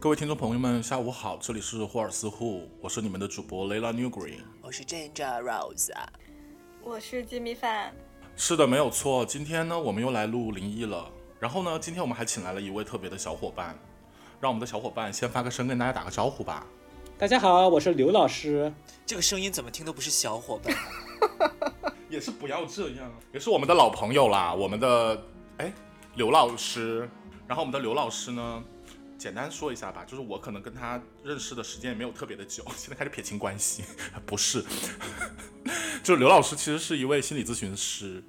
各位听众朋友们，下午好，这里是霍尔斯户，我是你们的主播 Layla Newgreen。我是 Ginger Rose，我是鸡米饭。是的，没有错。今天呢，我们又来录灵异了。然后呢，今天我们还请来了一位特别的小伙伴，让我们的小伙伴先发个声，跟大家打个招呼吧。大家好，我是刘老师。这个声音怎么听都不是小伙伴。也是不要这样，也是我们的老朋友啦，我们的哎刘老师。然后我们的刘老师呢，简单说一下吧，就是我可能跟他认识的时间也没有特别的久，现在开始撇清关系，不是，就是刘老师其实是一位心理咨询师，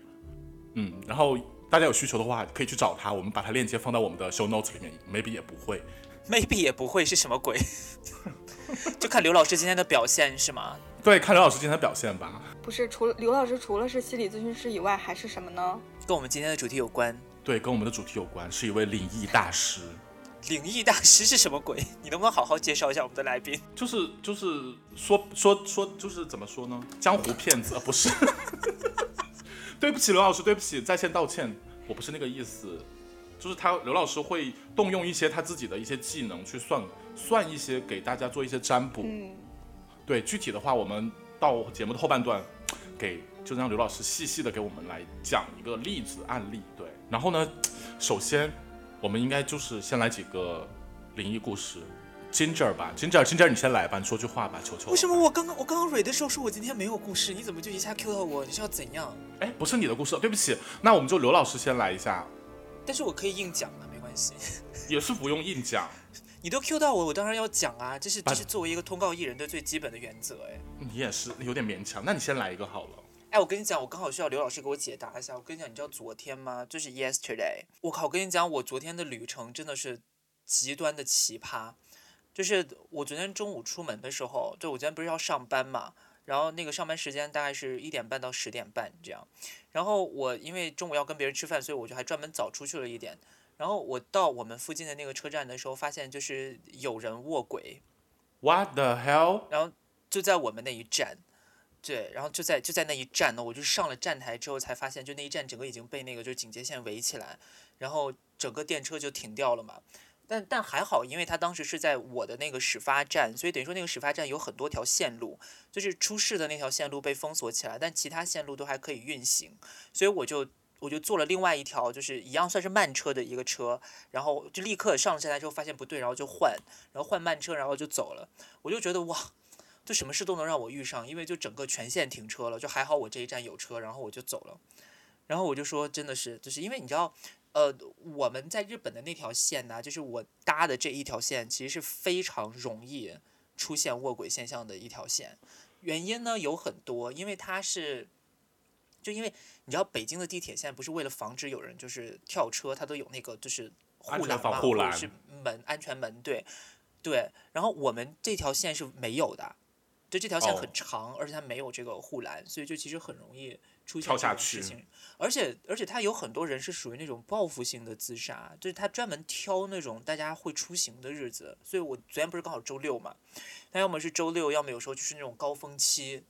嗯，然后大家有需求的话可以去找他，我们把他链接放到我们的 show notes 里面，maybe 也不会，maybe 也不会是什么鬼，就看刘老师今天的表现是吗？对，看刘老师今天的表现吧。不是，除了刘老师除了是心理咨询师以外，还是什么呢？跟我们今天的主题有关。对，跟我们的主题有关，是一位灵异大师。灵异大师是什么鬼？你能不能好好介绍一下我们的来宾？就是就是说说说，就是怎么说呢？江湖骗子不是？对不起，刘老师，对不起，在线道歉，我不是那个意思。就是他刘老师会动用一些他自己的一些技能去算算一些，给大家做一些占卜。嗯，对，具体的话，我们到节目的后半段，给就让刘老师细细的给我们来讲一个例子案例。对。然后呢，首先，我们应该就是先来几个灵异故事，Ginger 吧，Ginger，Ginger，你先来吧，你说句话吧，求求。为什么我刚刚我刚刚蕊的时候说我今天没有故事，你怎么就一下 Q 到我？你是要怎样？哎，不是你的故事，对不起，那我们就刘老师先来一下。但是我可以硬讲啊，没关系。也是不用硬讲。你都 Q 到我，我当然要讲啊，这是这是作为一个通告艺人的最基本的原则，哎。你也是有点勉强，那你先来一个好了。哎，我跟你讲，我刚好需要刘老师给我解答一下。我跟你讲，你知道昨天吗？就是 yesterday。我靠，我跟你讲，我昨天的旅程真的是极端的奇葩。就是我昨天中午出门的时候，就我昨天不是要上班嘛，然后那个上班时间大概是一点半到十点半这样。然后我因为中午要跟别人吃饭，所以我就还专门早出去了一点。然后我到我们附近的那个车站的时候，发现就是有人卧轨。What the hell？然后就在我们那一站。对，然后就在就在那一站呢，我就上了站台之后才发现，就那一站整个已经被那个就是警戒线围起来，然后整个电车就停掉了嘛。但但还好，因为他当时是在我的那个始发站，所以等于说那个始发站有很多条线路，就是出事的那条线路被封锁起来，但其他线路都还可以运行，所以我就我就坐了另外一条就是一样算是慢车的一个车，然后就立刻上了站台之后发现不对，然后就换，然后换慢车，然后就走了。我就觉得哇。就什么事都能让我遇上，因为就整个全线停车了，就还好我这一站有车，然后我就走了。然后我就说，真的是，就是因为你知道，呃，我们在日本的那条线呢，就是我搭的这一条线，其实是非常容易出现卧轨现象的一条线。原因呢有很多，因为它是，就因为你知道北京的地铁线不是为了防止有人就是跳车，它都有那个就是护栏嘛，或者是门安全门，对对。然后我们这条线是没有的。对这条线很长，而且它没有这个护栏，所以就其实很容易出现这种事情。而且而且他有很多人是属于那种报复性的自杀，就是他专门挑那种大家会出行的日子。所以我昨天不是刚好周六嘛，他要么是周六，要么有时候就是那种高峰期，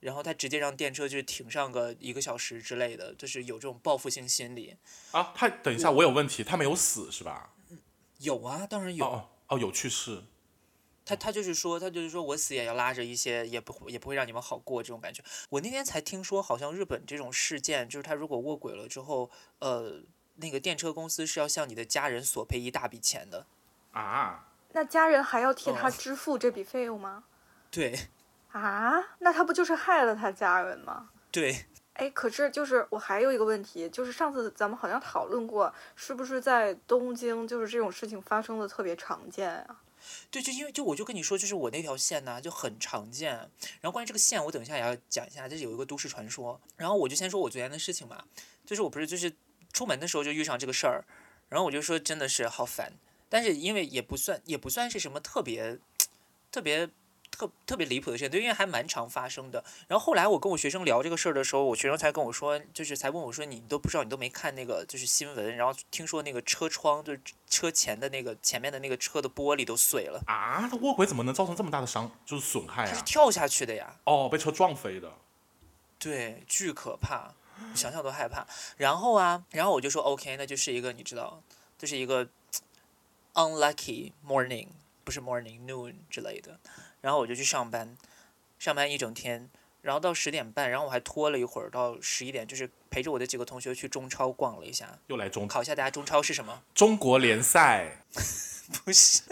然后他直接让电车就是停上个一个小时之类的，就是有这种报复性心理。啊，他等一下，我有问题，他没有死是吧？有啊，当然有。哦哦，有去世。他他就是说，他就是说我死也要拉着一些，也不也不会让你们好过这种感觉。我那天才听说，好像日本这种事件，就是他如果卧轨了之后，呃，那个电车公司是要向你的家人索赔一大笔钱的。啊？那家人还要替他支付这笔费用吗？对。啊？那他不就是害了他家人吗？对。哎，可是就是我还有一个问题，就是上次咱们好像讨论过，是不是在东京，就是这种事情发生的特别常见啊？对，就因为就我就跟你说，就是我那条线呢就很常见。然后关于这个线，我等一下也要讲一下，就是有一个都市传说。然后我就先说我昨天的事情嘛，就是我不是就是出门的时候就遇上这个事儿，然后我就说真的是好烦。但是因为也不算也不算是什么特别特别。特特别离谱的事情，对，因为还蛮常发生的。然后后来我跟我学生聊这个事儿的时候，我学生才跟我说，就是才问我说，你都不知道，你都没看那个就是新闻，然后听说那个车窗就是车前的那个前面的那个车的玻璃都碎了啊！那卧轨怎么能造成这么大的伤，就是损害啊？他是跳下去的呀！哦，被车撞飞的。对，巨可怕，想想都害怕。然后啊，然后我就说 OK，那就是一个你知道，就是一个。unlucky morning，不是 morning noon 之类的，然后我就去上班，上班一整天，然后到十点半，然后我还拖了一会儿到十一点，就是陪着我的几个同学去中超逛了一下，又来中考一下大家中超是什么？中国联赛，不是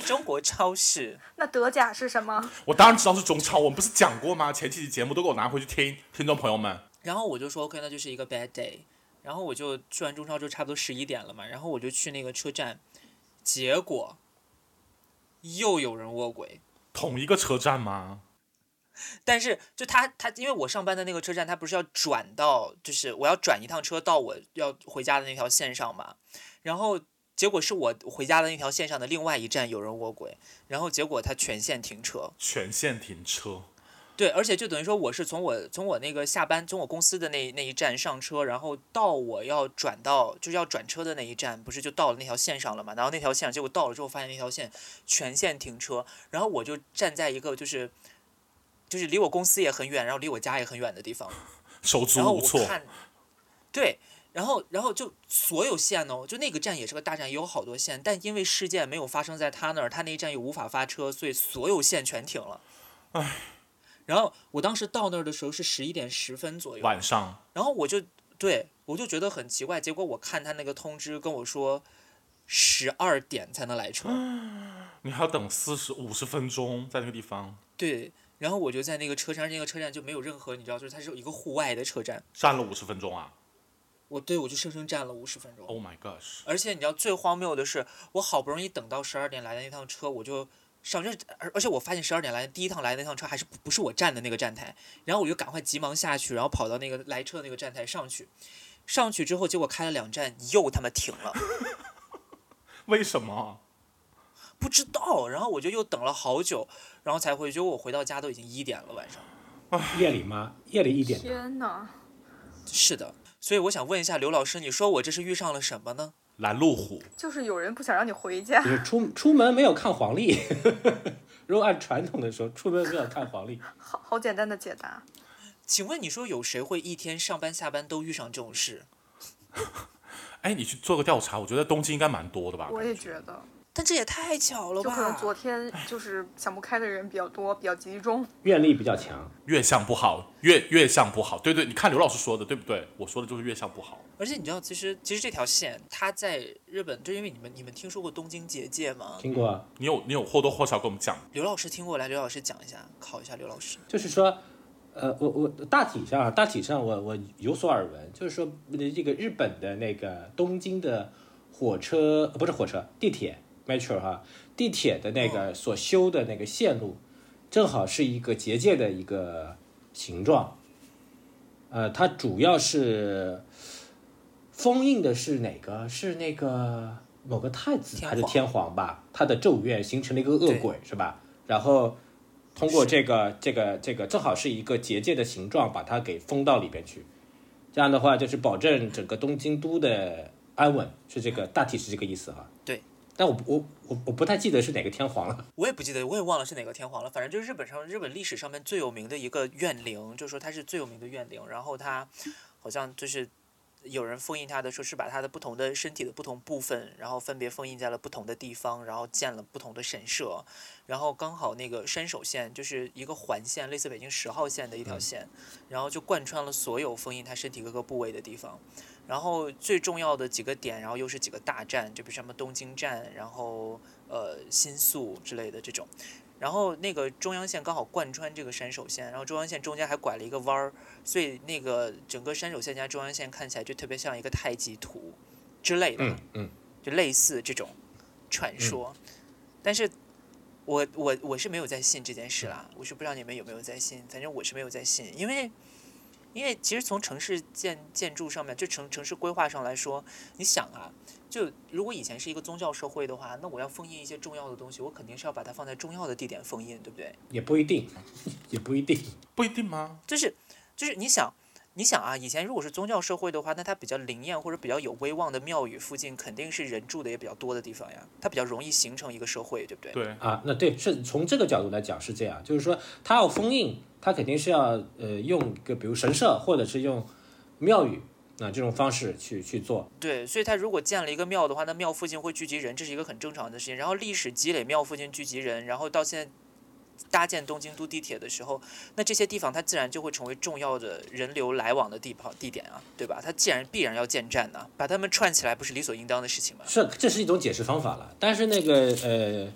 中国超市。那德甲是什么？我当然知道是中超，我们不是讲过吗？前几期节目都给我拿回去听，听众朋友们。然后我就说 OK，那就是一个 bad day。然后我就去完中超就差不多十一点了嘛，然后我就去那个车站，结果又有人卧轨。同一个车站吗？但是就他他，因为我上班的那个车站，他不是要转到，就是我要转一趟车到我要回家的那条线上嘛。然后结果是我回家的那条线上的另外一站有人卧轨，然后结果他全线停车。全线停车。对，而且就等于说我是从我从我那个下班从我公司的那那一站上车，然后到我要转到就是要转车的那一站，不是就到了那条线上了嘛？然后那条线结果到了之后，发现那条线全线停车，然后我就站在一个就是就是离我公司也很远，然后离我家也很远的地方，手足无措。对，然后然后就所有线哦，就那个站也是个大站，也有好多线，但因为事件没有发生在他那儿，他那一站又无法发车，所以所有线全停了。唉。然后我当时到那儿的时候是十一点十分左右，晚上。然后我就对我就觉得很奇怪，结果我看他那个通知跟我说十二点才能来车，你还要等四十五十分钟在那个地方。对，然后我就在那个车站，那个车站就没有任何你知道，就是它是一个户外的车站，站了五十分钟啊我对我就生生站了五十分钟。！Oh my gosh！而且你知道最荒谬的是，我好不容易等到十二点来的那趟车，我就上这，而而且我发现十二点来第一趟来的那趟车还是不不是我站的那个站台，然后我就赶快急忙下去，然后跑到那个来车的那个站台上去，上去之后结果开了两站又他妈停了，为什么？不知道，然后我就又等了好久，然后才回去，结果我回到家都已经一点了晚上。夜里吗？夜里一点。天哪！是的，所以我想问一下刘老师，你说我这是遇上了什么呢？拦路虎。就是有人不想让你回家就。是出出门没有看黄历，如果按传统的说，出门没有看黄历。好好简单的解答。请问你说有谁会一天上班下班都遇上这种事？哎，你去做个调查，我觉得东京应该蛮多的吧？我也觉得，但这也太巧了就可能吧！昨天就是想不开的人比较多，比较集中。愿力比较强，月相不好，月月相不好。对对，你看刘老师说的对不对？我说的就是月相不好。而且你知道，其实其实这条线它在日本，就因为你们你们听说过东京结界吗？听过。你有你有或多或少跟我们讲。刘老师听过来，刘老师讲一下，考一下刘老师。就是说，呃，我我大体上啊，大体上我我有所耳闻，就是说呃这个日本的那个东京的火车呃不是火车，地铁 metro 哈，地铁的那个所修的那个线路，正好是一个结界的一个形状。呃，它主要是封印的是哪个？是那个某个太子还是天皇吧？他的咒怨形成了一个恶鬼是吧？然后通过这个这个这个正好是一个结界的形状，把它给封到里边去。这样的话，就是保证整个东京都的安稳，是这个大体是这个意思哈。对。但我我我我不太记得是哪个天皇了。我也不记得，我也忘了是哪个天皇了。反正就是日本上日本历史上面最有名的一个怨灵，就是说他是最有名的怨灵。然后他好像就是有人封印他的，说是把他的不同的身体的不同部分，然后分别封印在了不同的地方，然后建了不同的神社。然后刚好那个山手线就是一个环线，类似北京十号线的一条线，然后就贯穿了所有封印他身体各个部位的地方。然后最重要的几个点，然后又是几个大站，就比如什么东京站，然后呃新宿之类的这种。然后那个中央线刚好贯穿这个山手线，然后中央线中间还拐了一个弯儿，所以那个整个山手线加中央线看起来就特别像一个太极图之类的，嗯嗯，就类似这种传说。但是我我我是没有在信这件事啦，我是不知道你们有没有在信，反正我是没有在信，因为因为其实从城市建建筑上面，就城城市规划上来说，你想啊，就如果以前是一个宗教社会的话，那我要封印一些重要的东西，我肯定是要把它放在重要的地点封印，对不对？也不一定，也不一定。不一定吗？就是就是你想。你想啊，以前如果是宗教社会的话，那它比较灵验或者比较有威望的庙宇附近，肯定是人住的也比较多的地方呀，它比较容易形成一个社会，对不对？对，啊，那对，是从这个角度来讲是这样，就是说它要封印，他肯定是要呃用一个比如神社或者是用庙宇啊，这种方式去去做。对，所以他如果建了一个庙的话，那庙附近会聚集人，这是一个很正常的事情。然后历史积累，庙附近聚集人，然后到现在搭建东京都地铁的时候，那这些地方它自然就会成为重要的人流来往的地方地点啊，对吧？它既然必然要建站呢，把它们串起来不是理所应当的事情吗？是，这是一种解释方法了。但是那个呃，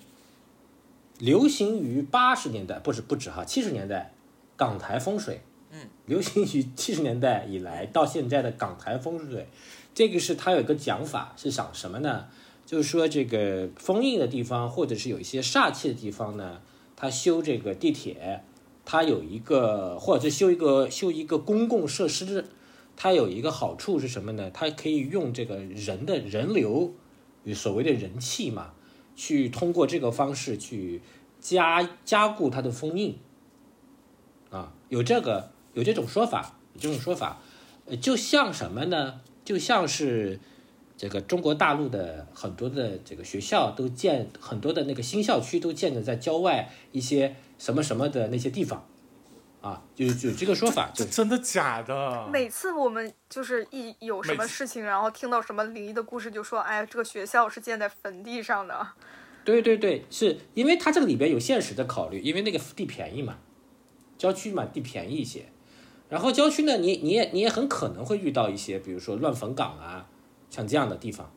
流行于八十年代，不止不止哈，七十年代港台风水。嗯，流行于七十年代以来到现在的港台风水，这个是它有一个讲法，是想什么呢？就是说这个封印的地方，或者是有一些煞气的地方呢，它修这个地铁，它有一个或者是修一个修一个公共设施，它有一个好处是什么呢？它可以用这个人的人流与，所谓的人气嘛，去通过这个方式去加加固它的封印，啊，有这个。有这种说法，有这种说法，呃，就像什么呢？就像是这个中国大陆的很多的这个学校都建很多的那个新校区都建的在郊外一些什么什么的那些地方，啊，就有这个说法。这真的假的？每次我们就是一有什么事情，然后听到什么灵异的故事，就说，哎，这个学校是建在坟地上的。对对对，是因为它这个里边有现实的考虑，因为那个地便宜嘛，郊区嘛，地便宜一些。然后郊区呢，你你也你也很可能会遇到一些，比如说乱坟岗啊，像这样的地方。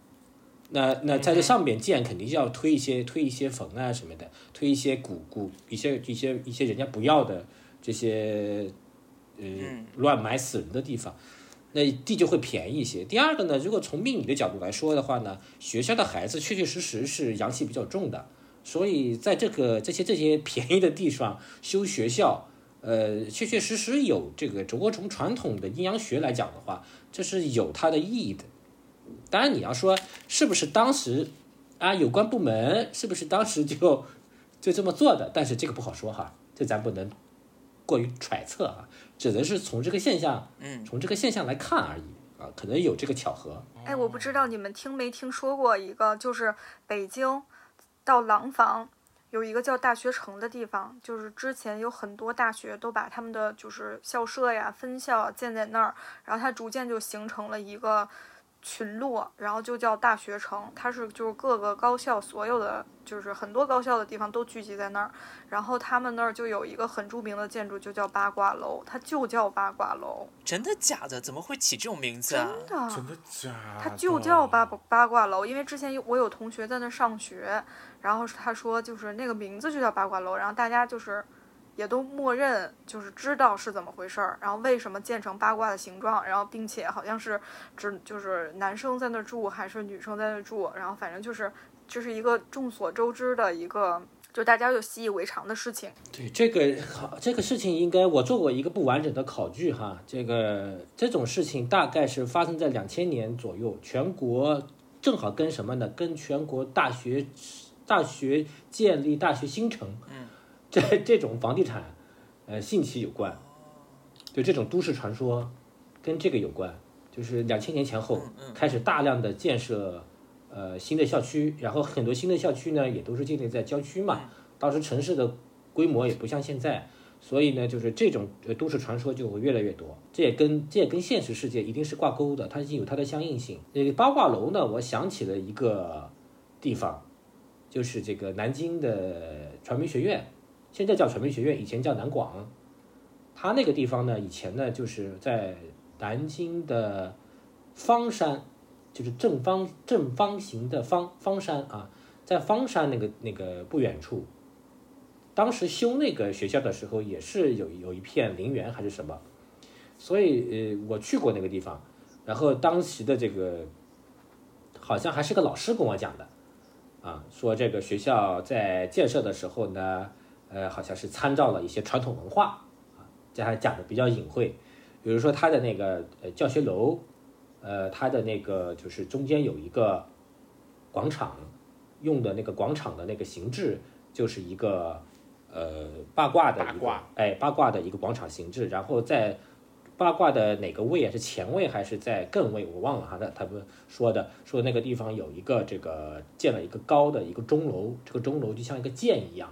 那那在这上边建，肯定就要推一些推一些坟啊什么的，推一些古古一些一些一些人家不要的这些呃乱埋死人的地方，那地就会便宜一些。第二个呢，如果从命理的角度来说的话呢，学校的孩子确确实实是阳气比较重的，所以在这个这些这些便宜的地方修学校。呃，确确实实有这个，只不过从传统的阴阳学来讲的话，这是有它的意义的。当然，你要说是不是当时啊，有关部门是不是当时就 就这么做的？但是这个不好说哈，这咱不能过于揣测啊，只能是从这个现象，嗯，从这个现象来看而已啊，可能有这个巧合。哎，我不知道你们听没听说过一个，就是北京到廊坊。有一个叫大学城的地方，就是之前有很多大学都把他们的就是校舍呀、分校建在那儿，然后它逐渐就形成了一个群落，然后就叫大学城。它是就是各个高校所有的就是很多高校的地方都聚集在那儿，然后他们那儿就有一个很著名的建筑，就叫八卦楼，它就叫八卦楼。真的假的？怎么会起这种名字啊？真的，真的假？它就叫八八卦楼，因为之前有我有同学在那上学。然后他说，就是那个名字就叫八卦楼，然后大家就是也都默认，就是知道是怎么回事儿，然后为什么建成八卦的形状，然后并且好像是只就是男生在那住还是女生在那住，然后反正就是这是一个众所周知的一个，就大家就习以为常的事情。对这个好，这个事情应该我做过一个不完整的考据哈，这个这种事情大概是发生在两千年左右，全国正好跟什么呢？跟全国大学。大学建立，大学新城，嗯，这这种房地产，呃，兴起有关，就这种都市传说，跟这个有关，就是两千年前后开始大量的建设，呃，新的校区，然后很多新的校区呢，也都是建立在郊区嘛，当时城市的规模也不像现在，所以呢，就是这种都市传说就会越来越多，这也跟这也跟现实世界一定是挂钩的，它已经有它的相应性。那个八卦楼呢，我想起了一个地方。就是这个南京的传媒学院，现在叫传媒学院，以前叫南广。它那个地方呢，以前呢就是在南京的方山，就是正方正方形的方方山啊，在方山那个那个不远处。当时修那个学校的时候，也是有有一片陵园还是什么，所以呃我去过那个地方，然后当时的这个好像还是个老师跟我讲的。啊，说这个学校在建设的时候呢，呃，好像是参照了一些传统文化，啊，这还讲的比较隐晦。比如说它的那个呃教学楼，呃，它的那个就是中间有一个广场，用的那个广场的那个形制就是一个呃八卦的一个哎八卦的一个广场形制，然后在。八卦的哪个位啊？是前位还是在艮位？我忘了哈。那他们说的说那个地方有一个这个建了一个高的一个钟楼，这个钟楼就像一个剑一样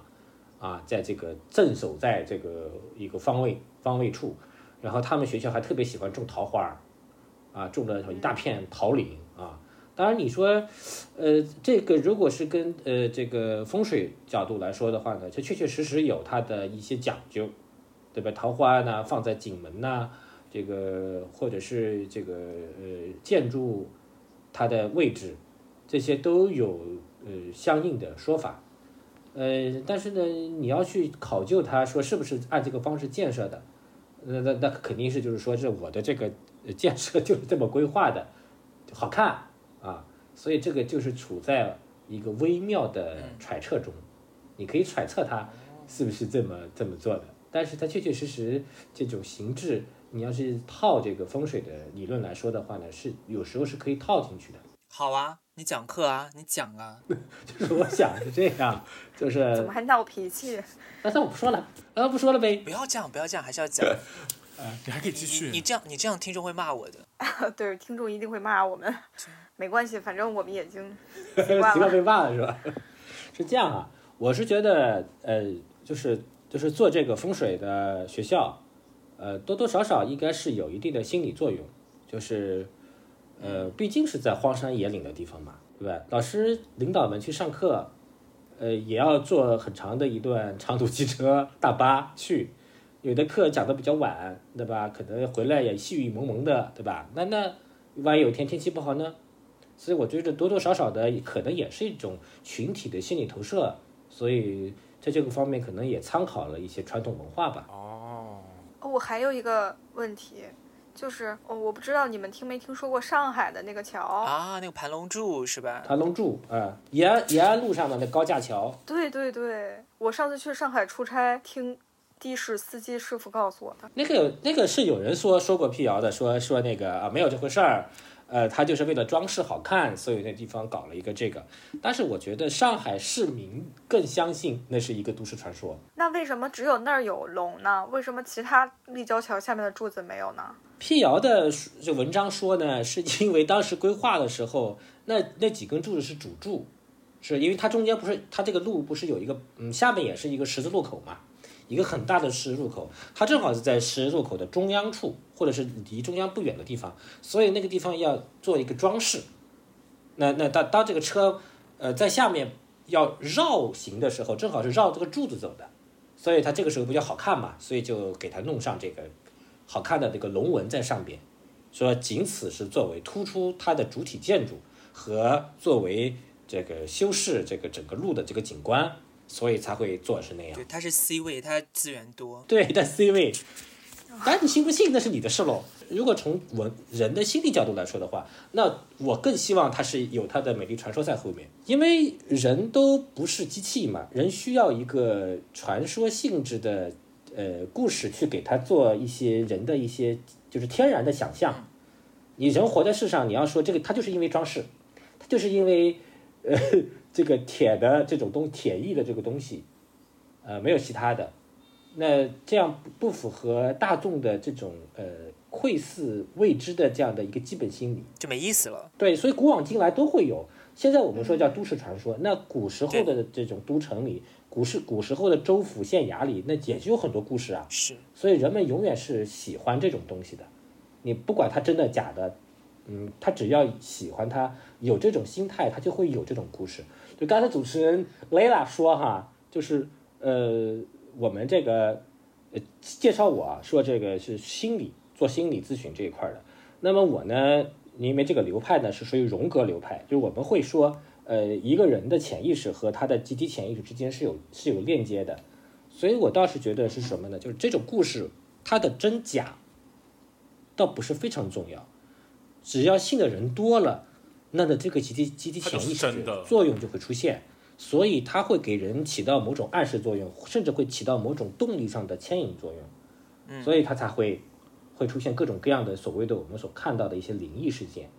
啊，在这个镇守在这个一个方位方位处。然后他们学校还特别喜欢种桃花啊，种了一大片桃林啊。当然你说，呃，这个如果是跟呃这个风水角度来说的话呢，这确确实实有它的一些讲究，对吧？桃花呢放在景门呐、这个或者是这个呃建筑它的位置，这些都有呃相应的说法。呃，但是呢，你要去考究它，说是不是按这个方式建设的，那那那肯定是就是说，是我的这个呃建设就是这么规划的，好看啊，所以这个就是处在一个微妙的揣测中，你可以揣测它是不是这么这么做的，但是它确确实实这种形制，你要是套这个风水的理论来说的话呢，是有时候是可以套进去的。好啊，你讲课啊，你讲啊。就是我想是这样，就是怎么还闹脾气？那算我不说了，那不说了呗。不要这样，不要这样，还是要讲。你还可以继续。你这样，你这样听众会骂我的。对，听众一定会骂我们，没关系，反正我们已经习习惯了。惯被骂了是吧？是这样啊，我是觉得呃，就是就是做这个风水的学校，呃，多多少少应该是有一定的心理作用，就是呃，毕竟是在荒山野岭的地方嘛，对吧？老师领导们去上课，呃，也要坐很长的一段长途汽车、大巴去。有的课讲的比较晚，对吧？可能回来也细雨蒙蒙的，对吧？那那万一有一天天气不好呢？所以我觉得多多少少的可能也是一种群体的心理投射，所以在这个方面可能也参考了一些传统文化吧。我还有一个问题，就是哦，我不知道你们听没听说过上海的那个桥？啊，那个盘龙柱是吧？盘龙柱嗯，延安延安路上的那高架桥，对对对，我上次去上海出差，听的士司机师傅告诉我的。那个有那个是有人说说过辟谣的，说说那个啊没有这回事儿，呃，他就是为了装饰好看，所以那地方搞了一个这个。但是我觉得上海市民更相信那是一个都市传说。那为什么只有那儿有龙呢？为什么其他立交桥下面的柱子没有呢？辟谣的这文章说呢，是因为当时规划的时候，那那几根柱子是主柱，是因为它中间不是它这个路不是有一个嗯下面也是一个十字路口嘛，一个很大的十字路口，它正好是在十字路口的中央处，或者是离中央不远的地方，所以那个地方要做一个装饰。那那当当这个车呃在下面要绕行的时候，正好是绕这个柱子走的，所以它这个时候比较好看嘛，所以就给它弄上这个好看的这个龙纹在上边，说仅此是作为突出它的主体建筑和作为这个修饰这个整个路的这个景观，所以才会做是那样对，。它是 C 位，它资源多。对，但 C 位，当然你信不信那是你的事喽。如果从文人的心理角度来说的话，那我更希望它是有它的美丽传说在后面，因为人都不是机器嘛，人需要一个传说性质的呃故事去给他做一些人的一些就是天然的想象。你人活在世上，你要说这个，它就是因为装饰，它就是因为呃这个铁的这种东铁艺的这个东西，呃没有其他的。那这样不不符合大众的这种呃窥视未知的这样的一个基本心理。就没意思了。对，所以古往今来都会有。现在我们说叫都市传说，那古时候的这种都城里，古时古时候的州府县衙里，那也就有很多故事啊。是，所以人们永远是喜欢这种东西的。你不管它真的假的，嗯，他只要喜欢它，有这种心态，他就会有这种故事。就刚才主持人 Layla 说哈，就是呃，我们这个呃介绍我说这个是心理做心理咨询这一块的。那么我呢，因为这个流派呢是属于荣格流派，就是我们会说，呃，一个人的潜意识和他的集体潜意识之间是有是有链接的。所以我倒是觉得是什么呢？就是这种故事它的真假，倒不是非常重要，只要信的人多了，那的这个集体集体潜意识的作用就会出现，所以它会给人起到某种暗示作用，甚至会起到某种动力上的牵引作用，所以它才会会出现各种各样的所谓的我们所看到的一些灵异事件，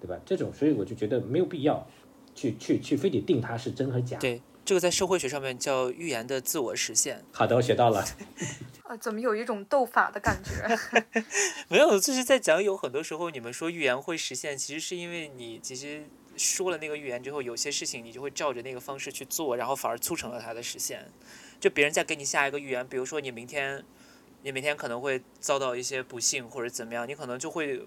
对吧？这种，所以我就觉得没有必要去去去非得定它是真和假。对，这个在社会学上面叫预言的自我实现。好的，我学到了。怎么有一种斗法的感觉？没有，就是在讲有很多时候你们说预言会实现，其实是因为你其实说了那个预言之后，有些事情你就会照着那个方式去做，然后反而促成了它的实现。就别人再给你下一个预言，比如说你明天，你明天可能会遭到一些不幸或者怎么样，你可能就会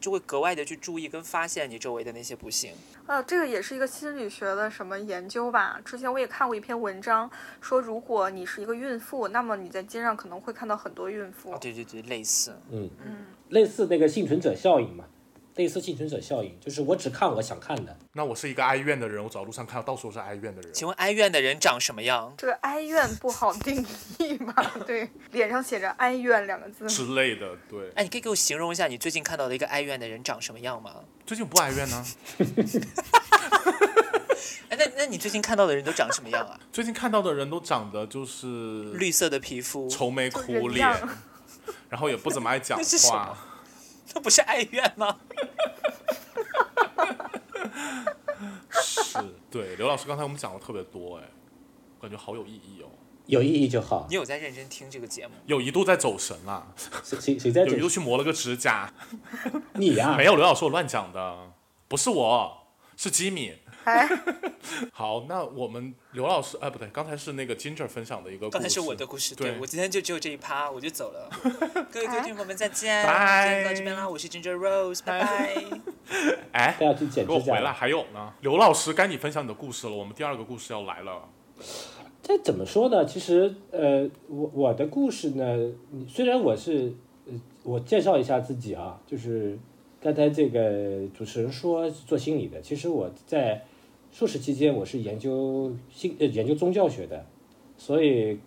就会格外的去注意跟发现你周围的那些不幸。呃，这个也是一个心理学的什么研究吧？之前我也看过一篇文章，说如果你是一个孕妇，那么你在街上可能会看到很多孕妇。啊，对对对，类似。嗯，嗯，类似那个幸存者效应嘛，类似幸存者效应，就是我只看我想看的。那我是一个哀怨的人，我走在路上看到到处都是哀怨的人。请问哀怨的人长什么样？这个哀怨不好定义吧？对，脸上写着哀怨两个字。之类的，对，哎，你可以给我形容一下你最近看到的一个哀怨的人长什么样吗？最近不哀怨呢。哎，那那你最近看到的人都长什么样啊？最近看到的人都长得就是绿色的皮肤，愁眉苦脸，然后也不怎么爱讲话么。那不是哀怨吗？是，对，刘老师刚才我们讲的特别多，哎，感觉好有意义哦。有意义就好你。有在认真听这个节目？有一度在走神啦，谁谁谁在有一度？去磨了个指甲。你呀、没有，刘老师我乱讲的，不是我，是吉米。哎，好，那我们刘老师，哎，不对，刚才是那个 Ginger 分享的一个故事。刚才是我的故事，对对我今天就只有这一趴，我就走了。各位听众朋友们再见，拜今天到这边啦，我是 Ginger Rose，拜拜。哎，都要去剪给我。回来，还有呢，刘老师该你分享你的故事了，我们第二个故事要来了。这怎么说呢？其实，呃，我我的故事呢，你虽然我是，呃，我介绍一下自己啊，就是刚才这个主持人说做心理的，其实我在硕士期间我是研究新呃研究宗教学的，所以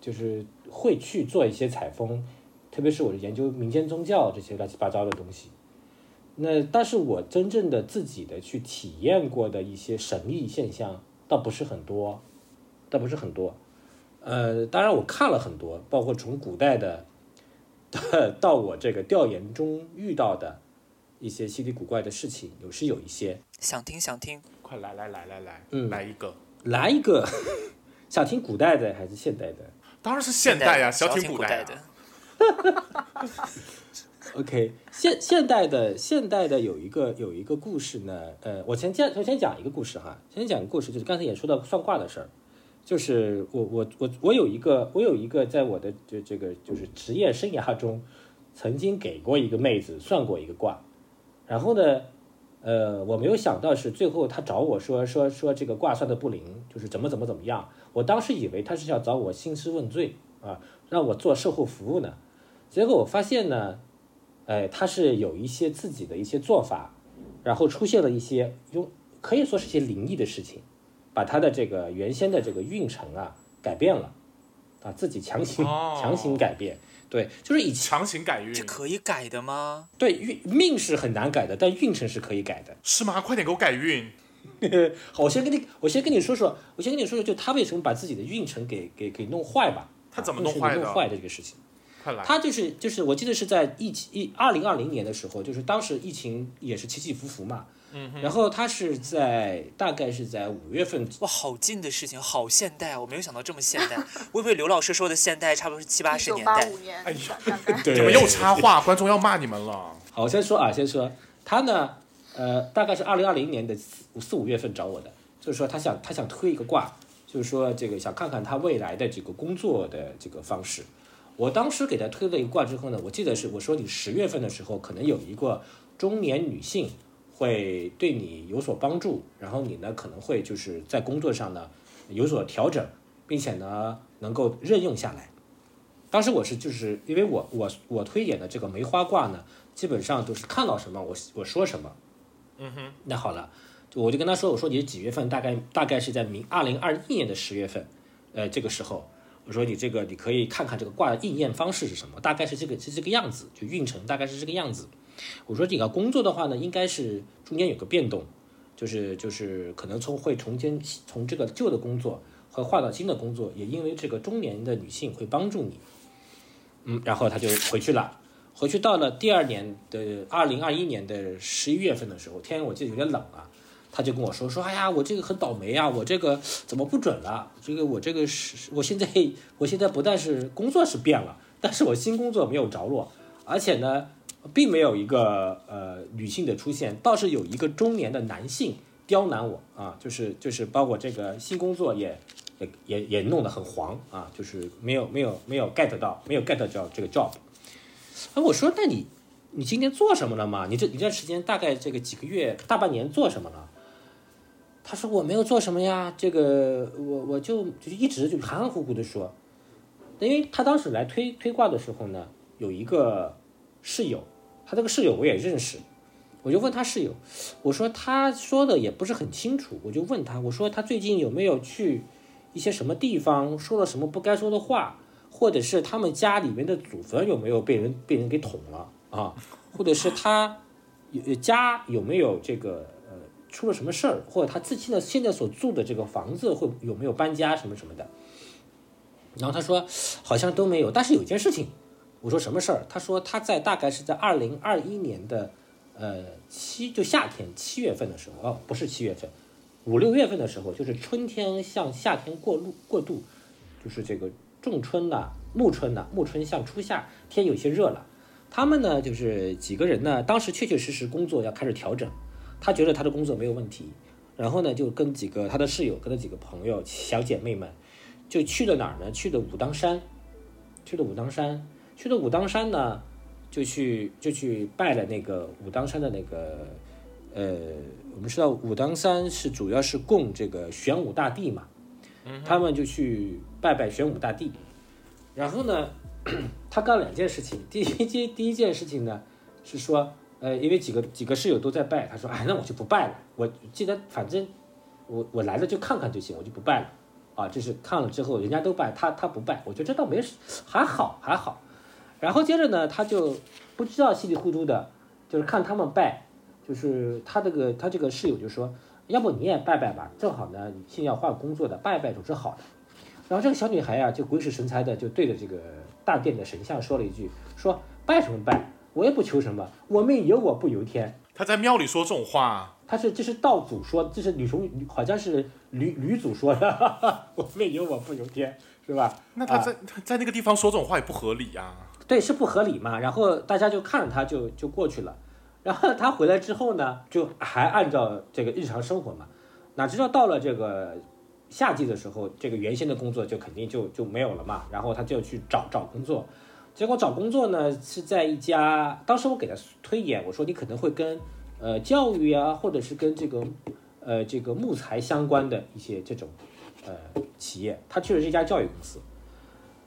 就是会去做一些采风，特别是我是研究民间宗教这些乱七八糟的东西。那但是我真正的自己的去体验过的一些神秘现象，倒不是很多。倒不是很多。呃，当然我看了很多，包括从古代的 到我这个调研中遇到的一些稀里古怪的事情，有是有一些。想听想听，快来来来来来，嗯来一个，来一个，想听古代的还是现代的当然是现代呀，小小挺代古代呀的。OK，现现代的现代的有一个有一个故事呢，呃，我先讲，我先讲一个故事哈，先讲一个故事，就是刚才也说到算卦的事儿。就是我我我我有一个我有一个在我的这这个就是职业生涯中，曾经给过一个妹子算过一个卦，然后呢，呃，我没有想到是最后他找我说说说这个卦算的不灵，就是怎么怎么怎么样。我当时以为他是要找我兴师问罪啊，让我做售后服务呢。结果我发现呢，哎，他是有一些自己的一些做法，然后出现了一些用可以说是一些灵异的事情。把他的这个原先的这个运程啊改变了，啊自己强行、哦强行改变，对，就是以前强行改运这可以改的吗？对运命是很难改的，但运程是可以改的。是吗？快点给我改运。好，我先跟你我先跟你说说，我先跟你说说，就他为什么把自己的运程给给给弄坏吧？他怎么啊弄坏的弄坏的这个事情。他就是就是我记得是在疫情一二零二零年的时候，就是当时疫情也是起起伏伏嘛，嗯，然后他是在大概是在五月份哇，好近的事情，好现代啊！我没有想到这么现代。我以为刘老师说的现代差不多是七八十年代九八五。年，哎呀大概。对你们又插话，观众要骂你们了。好，我先说啊，先说他呢，呃，大概是二零二零年的四四五月份找我的，就是说他想他想推一个卦，就是说这个想看看他未来的这个工作的这个方式。我当时给他推了一个卦之后呢，我记得是我说你十月份的时候可能有一个中年女性会对你有所帮助，然后你呢可能会就是在工作上呢有所调整，并且呢能够任用下来。当时我是就是因为我我我推演的这个梅花卦呢，基本上都是看到什么我我说什么。嗯哼。那好了，就我就跟他说，我说你是几月份？大概大概是在明二零二一年的十月份，呃，这个时候，我说你这个你可以看看这个卦的应验方式是什么，大概是这个是这个样子，就运程大概是这个样子。我说你要工作的话呢，应该是中间有个变动，就是就是可能从会从间从这个旧的工作会换到新的工作，也因为这个中年的女性会帮助你。嗯，然后他就回去了。回去到了第二年的二零二一年的十一月份的时候，天我记得有点冷啊，他就跟我说说，哎呀，我这个很倒霉啊，我这个怎么不准了？这个我这个是，我现在我现在不但是工作是变了，但是我新工作没有着落，而且呢，并没有一个呃女性的出现，倒是有一个中年的男性刁难我啊，就是就是包括这个新工作也也也也弄得很黄啊，就是没有没有没有 get 到没有 get 到这个 job。哎，我说那你你今天做什么了吗？你这你这时间大概这个几个月大半年做什么了？他说我没有做什么呀，这个我我就就一直就含含糊糊的说，因为他当时来推推挂的时候呢，有一个室友，他这个室友我也认识，我就问他室友，我说他说的也不是很清楚，我就问他，我说他最近有没有去一些什么地方说了什么不该说的话，或者是他们家里面的祖坟有没有被人被人给捅了啊，或者是他有家有没有这个出了什么事儿，或者他自己的现在所住的这个房子会有没有搬家什么什么的。然后他说好像都没有，但是有一件事情，我说什么事儿？他说他在大概是在二零二一年的呃七就夏天七月份的时候，哦不是七月份，五六月份的时候，就是春天向夏天过渡过渡，就是这个仲春呐、暮春呐、暮春向初夏，天有些热了。他们呢，就是几个人呢，当时确确实实工作要开始调整，他觉得他的工作没有问题，然后呢，就跟几个他的室友，跟他几个朋友、小姐妹们，就去了哪儿呢？去了武当山，去了武当山，去了武当山呢，就去就去拜了那个武当山的那个，呃，我们知道武当山是主要是供这个玄武大帝嘛，他们就去拜拜玄武大帝，然后呢，他干了两件事情，第一件第一件事情呢是说，呃，因为几个几个室友都在拜，他说，哎，那我就不拜了，我记得反正我我来了就看看就行，我就不拜了。啊，就是看了之后，人家都拜，他他不拜，我觉得这倒没事，还好还好。然后接着呢，他就不知道稀里糊涂的，就是看他们拜，就是他这个他这个室友就说，要不你也拜拜吧，正好呢，你现在要换工作的，拜拜总是好的。然后这个小女孩啊，就鬼使神差的就对着这个大殿的神像说了一句，说拜什么拜，我也不求什么，我命由我不由天。他在庙里说这种话，他是这是道祖说，这是吕从好像是吕吕祖说的，我命由我不由天，是吧？那他在、在那个地方说这种话也不合理呀、对，是不合理嘛。然后大家就看着他就就过去了。然后他回来之后呢，就还按照这个日常生活嘛。哪知道到了这个夏季的时候，这个原先的工作就肯定就就没有了嘛。然后他就去找找工作，结果找工作呢是在一家，当时我给他推演，我说你可能会跟呃教育啊，或者是跟这个呃这个木材相关的一些这种呃企业。他去的是一家教育公司。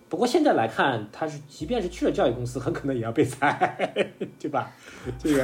不过现在来看，他是即便是去了教育公司，很可能也要被裁，对吧？这个，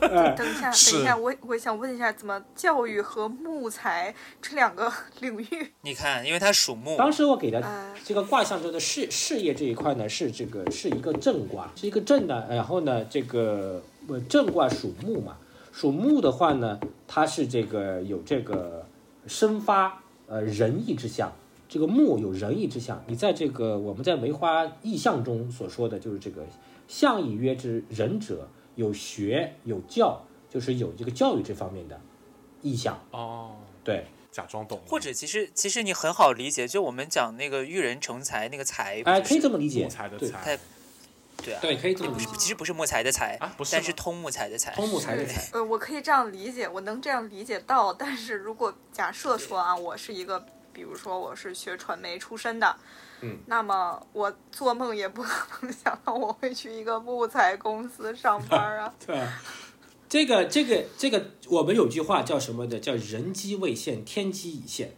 呃，等一下，等一下，我我想问一下，怎么教育和木材这两个领域？你看，因为它属木，当时我给的呃，这个卦象中的事事业这一块呢，是这个是一个正卦，是一个正的，然后呢，这个呃正卦属木嘛，属木的话呢，它是这个有这个生发呃仁义之象，这个木有仁义之象，你在这个我们在梅花意象中所说的就是这个象以曰之仁者，有学有教，就是有这个教育这方面的意象，哦，对。假装懂，或者其实其实你很好理解，就我们讲那个育人成才那个才，哎，可以这么理解，木材的对。材，对啊，对，可以这么理解。其实不是木材的材，啊不是但是通木材的材。通木材的材，呃，我可以这样理解，我能这样理解到。但是如果假设说啊，我是一个，比如说我是学传媒出身的，嗯，那么我做梦也不可能想到我会去一个木材公司上班啊。对啊，这个这个这个，我们有句话叫什么的？叫人机未现，天机已现。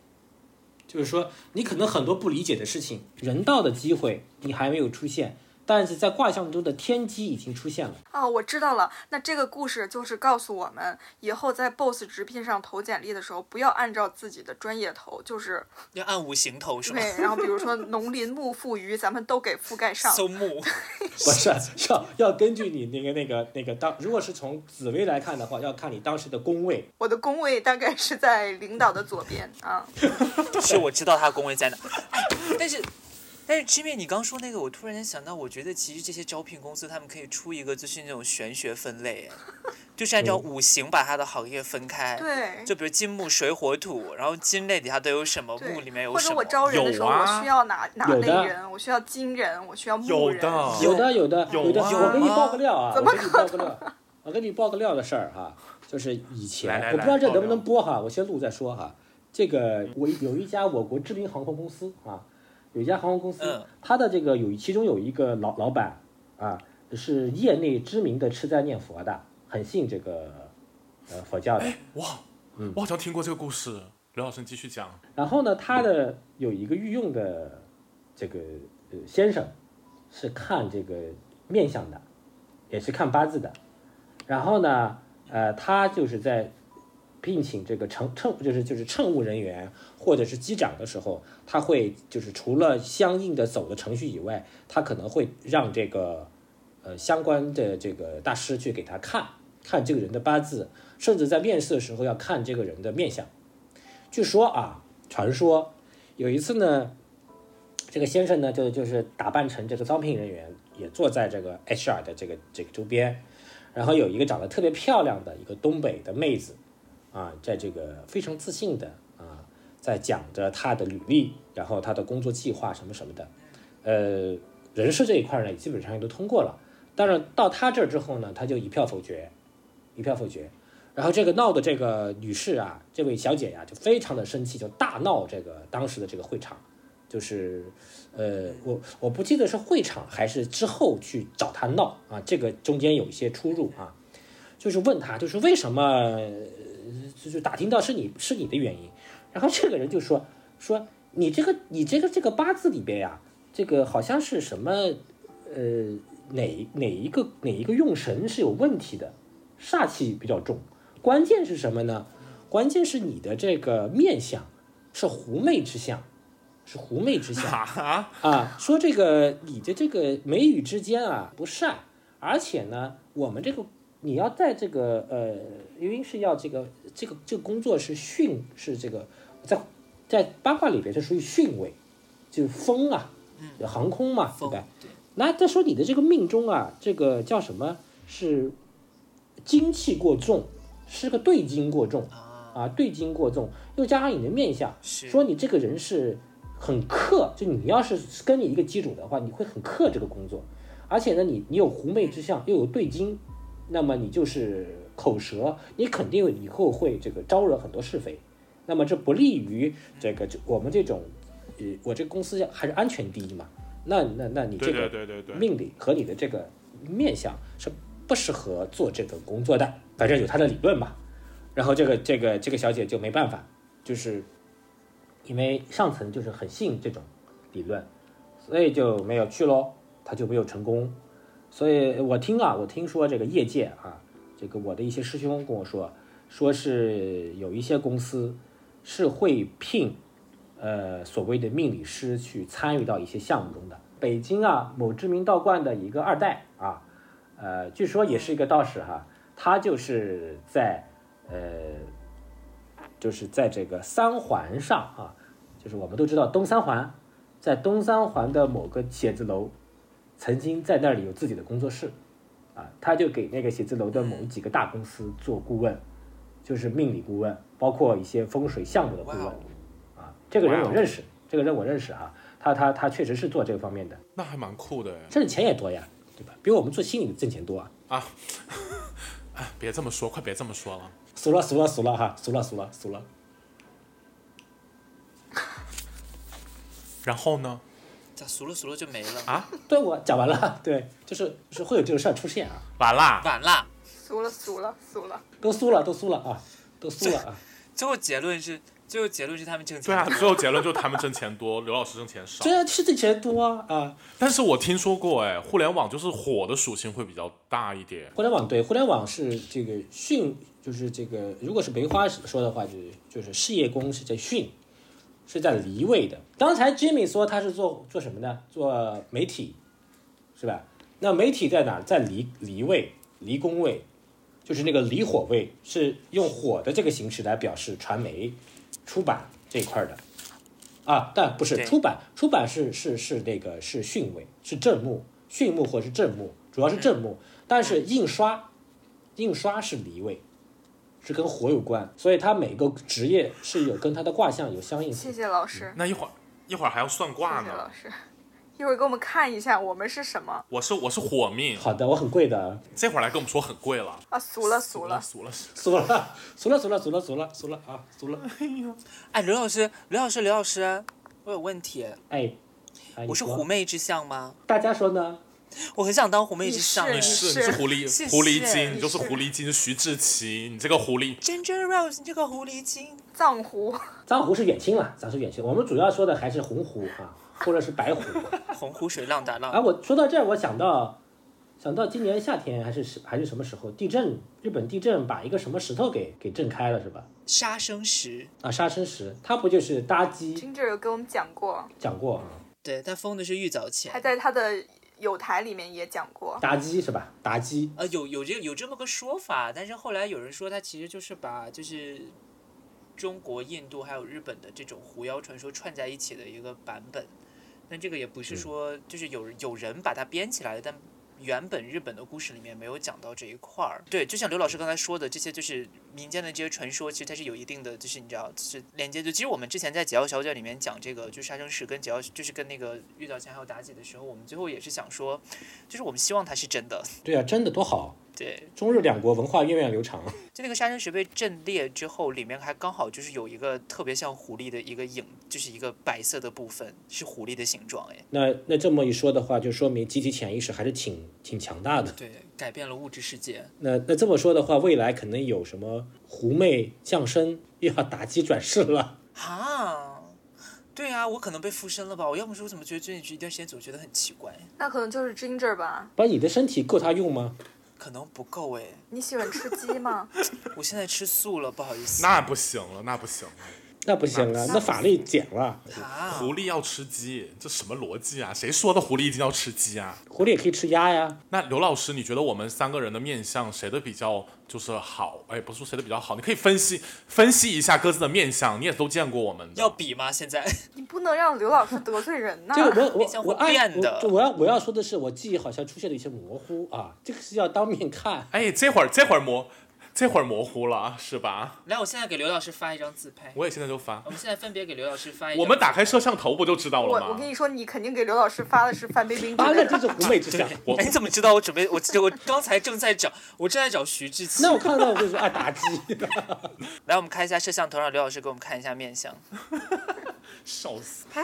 就是说，你可能很多不理解的事情，人道的机会你还没有出现，但是在卦象中的天机已经出现了。哦，我知道了。那这个故事就是告诉我们，以后在 BOSS 直聘上投简历的时候，不要按照自己的专业投，就是要按五行投是吗？对。然后比如说 农林牧副渔，咱们都给覆盖上。搜木，不是要要根据你那个那个那个当，如果是从紫薇来看的话，要看你当时的宫位。我的宫位大概是在领导的左边啊。是我知道他宫位在哪，哎但是。但是 Jimmy，你刚说那个，我突然间想到，我觉得其实这些招聘公司他们可以出一个就是那种玄学分类，哎就是按照五行把它的行业分开。对。就比如金木水火土，然后金类底下都有什么，木里面有什么。或者我招人的时候，有啊我需要哪哪类人？我需要金人，我需要木人。有的有的有的有有的，啊我给你爆个料啊，怎么我给你爆个料，我给你爆个料的事儿哈，就是以前来来来我不知道这能不能播哈，我先录再说哈。这个我有一家我国知名航空公司啊，有一家航空公司嗯，它的这个有其中有一个老老板啊，是业内知名的吃斋念佛的，很信这个呃佛教的。哇，嗯我好像听过这个故事。刘老师，继续讲。然后呢，他的有一个御用的这个呃先生，是看这个面相的，也是看八字的。然后呢，呃，他就是在聘请这个乘乘就是就是乘务人员或者是机长的时候，他会就是除了相应的走的程序以外，他可能会让这个呃相关的这个大师去给他看看这个人的八字，甚至在面试的时候要看这个人的面相。据说啊，传说有一次呢，这个先生呢就就是打扮成这个招聘人员，也坐在这个 HR 的这个这个周边，然后有一个长得特别漂亮的一个东北的妹子，啊，在这个非常自信的啊，在讲着她的履历，然后她的工作计划什么什么的，呃，人事这一块呢基本上也都通过了，但是到他这儿之后呢，他就一票否决，一票否决。然后这个闹的这个女士啊，这位小姐呀、就非常的生气，就大闹这个当时的这个会场，就是，呃，我我不记得是会场还是之后去找她闹啊，这个中间有一些出入啊，就是问她，就是为什么，就是打听到是你是你的原因，然后这个人就说说你这个你这个这个八字里边呀，这个好像是什么，呃，哪哪一个哪一个用神是有问题的，煞气比较重。关键是什么呢？关键是你的这个面相是狐媚之相，是狐媚之相啊，啊。说这个你的这个眉宇之间啊不善，而且呢，我们这个你要在这个呃，因为是要这个这个这个工作是巽，是这个在在八卦里边是属于巽位，就是风啊，航空嘛，对风吧？那再说你的这个命中啊，这个叫什么？是精气过重，是个对金过重啊，啊，对金过重，又加上你的面相，说你这个人是很克，就你要是跟你一个基础的话，你会很克这个工作，而且呢，你你有狐媚之相，又有对金，那么你就是口舌，你肯定以后会这个招惹很多是非，那么这不利于这个就我们这种，呃，我这个公司还是安全第一嘛，那那那你这个对对对对，命理和你的这个面相是不适合做这个工作的，反正有他的理论嘛。然后这个这个这个小姐就没办法，就是因为上层就是很信这种理论，所以就没有去喽，她就没有成功。所以我听啊，我听说这个业界啊，这个我的一些师兄跟我说，说是有一些公司是会聘呃所谓的命理师去参与到一些项目中的。北京啊，某知名道观的一个二代啊，呃，据说也是一个道士哈，他就是在呃，就是在这个三环上啊，就是我们都知道东三环，在东三环的某个写字楼，曾经在那里有自己的工作室，啊，他就给那个写字楼的某几个大公司做顾问，就是命理顾问，包括一些风水项目的顾问啊，这个人我认识，这个人我认识啊，他他他确实是做这个方面的，那还蛮酷的哎挣钱也多呀，对吧？比我们做心理的挣钱多啊。啊！哎，别这么说，快别这么说了。俗了俗了俗了哈，俗了俗了俗了。然后呢？咋俗了俗了就没了？啊，对我讲完了，对，就是就是会有这种事儿出现啊，完啦！完啦，输了输了输了，都输了都输了啊，都输了啊，最后结论是，最后结论是他们挣钱对啊，最后结论就是他们挣钱多，刘老师挣钱少。对啊是挣钱多啊啊！但是我听说过，哎，互联网就是火的属性会比较大一点。互联网对互联网是这个训，就是这个，如果是梅花说的话，就是就是事业工是在巽，是在离位的。刚才 Jimmy 说他是做做什么呢？做媒体，是吧？那媒体在哪？在离离位、离宫位，就是那个离火位，是用火的这个形式来表示传媒、出版这一块儿的。啊，但不是出版，出版是是是那个是巽位，是正木，巽木或是正木，主要是正木。但是印刷，印刷是离位，是跟火有关，所以它每个职业是有跟它的卦象有相应性。谢谢老师，那一会儿一会儿还要算卦呢谢谢老。师，一会儿给我们看一下我们是什么我是我是火命，好的，我很贵的，这会儿来跟我们说很贵了。啊？俗了俗了，俗了。俗了，俗了，俗了，俗了，俗了，俗了啊，俗了。哎，刘老师，刘老师，刘老师，我有问题，哎，哎我是狐媚之相吗？大家说呢？我很想当狐媚之你。是你是你是是狐狸狐狸精，你就是狐狸精徐志奇，你这个狐狸。Ginger Rose，你这个狐狸精。藏狐，藏狐是远亲了，咱是远亲。我们主要说的还是红狐啊，或者是白狐。洪湖水浪打浪。啊，我说到这儿，我想到，想到今年夏天还是是还是什么时候，地震，日本地震把一个什么石头给给震开了，是吧？杀生石，啊，杀生石，它不就是搭基金志有给我们讲过，讲过啊？对，他封的是玉藻前还。在他的有台里面也讲过。妲己是吧？妲己呃，有有这有这么个说法，但是后来有人说他其实就是把就是中国、印度还有日本的这种狐妖传说串在一起的一个版本。但这个也不是说就是有有人把它编起来的，但原本日本的故事里面没有讲到这一块儿。对，就像刘老师刚才说的，这些就是民间的这些传说，其实它是有一定的，就是你知道，就是连接就。其实我们之前在《解药小姐》里面讲这个，就是杀生石跟解药，就是跟那个玉藻前还有妲己的时候，我们最后也是想说，就是我们希望它是真的。对啊，真的多好，对，中日两国文化源远流长。就那个杀生石被震裂之后，里面还刚好就是有一个特别像狐狸的一个影，就是一个白色的部分，是狐狸的形状，哎，那那这么一说的话，就说明集体潜意识还是挺挺强大的。对，改变了物质世界。那那这么说的话，未来可能有什么狐媚降生又要打击转世了。哈，对啊，我可能被附身了吧？我要么说，我怎么觉得最近一段时间总觉得很奇怪，那可能就是 Ginger 吧？不然你的身体够他用吗？可能不够哎。你喜欢吃鸡吗？我现在吃素了，不好意思。那不行了，那不行了，那不行啊，那法律减了。啊，狐狸要吃鸡，这什么逻辑啊？谁说的狐狸一定要吃鸡啊？狐狸也可以吃鸭呀。那刘老师，你觉得我们三个人的面相谁的比较就是好？哎，不是说谁的比较好，你可以分析分析一下各自的面相，你也都见过我们的。要比吗？现在 你不能让刘老师得罪人呐、这个我面相我我按变的我我要我要说的是，我记忆好像出现了一些模糊啊，这个是要当面看。哎，这会儿这会儿模这会儿模糊了是吧？来，我现在给刘老师发一张自拍。我也现在就发我，们现在分别给刘老师发一张。我们打开摄像头不就知道了吗？我跟你说，你肯定给刘老师发的是范冰冰之啊。那这是狐媚之相。你怎么知道？我准备，我我刚才正在找，我正在找徐志奇。那我看到我就说啊，妲己。来，我们开一下摄像头，让刘老师给我们看一下面相。笑死，嗨，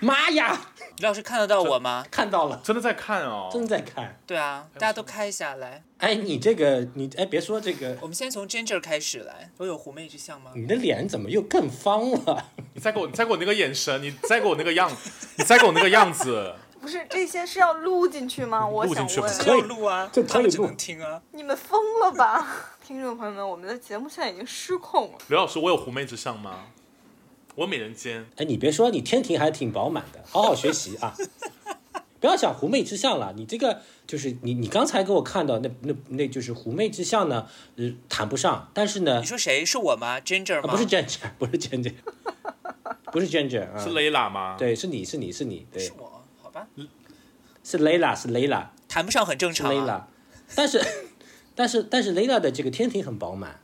妈呀，刘老师看得到我吗？看到了，真的在看哦。正在看。对啊，大家都开一下来。哎，你这个你哎，别说这个，我们先从 Ginger 开始来。我有狐媚之相吗？你的脸怎么又更方了？你再给我，你再给我那个眼神，你再给我那个样，你再给我那个样子。不是这些是要录进去吗？我想录进去问，可以要录啊，这可以录他们只能听啊。你们疯了吧？听众朋友们，我们的节目现在已经失控了。刘老师，我有狐媚之相吗？我美人尖，哎，你别说，你天庭还挺饱满的，好好学习啊！不要想狐媚之相了，你这个就是你你刚才给我看到那那那就是狐媚之相呢，呃，谈不上，但是呢你，说谁？是我吗？Ginger 吗？啊不是 Ginger，不是 Ginger，不是 Ginger 啊，是 Layla 吗？，对，是你是你是你，对。是，我，好吧，是 Layla 是 Layla 谈不上很正是常、啊。Layla，但是 但是但是 Layla 的这个天庭很饱满，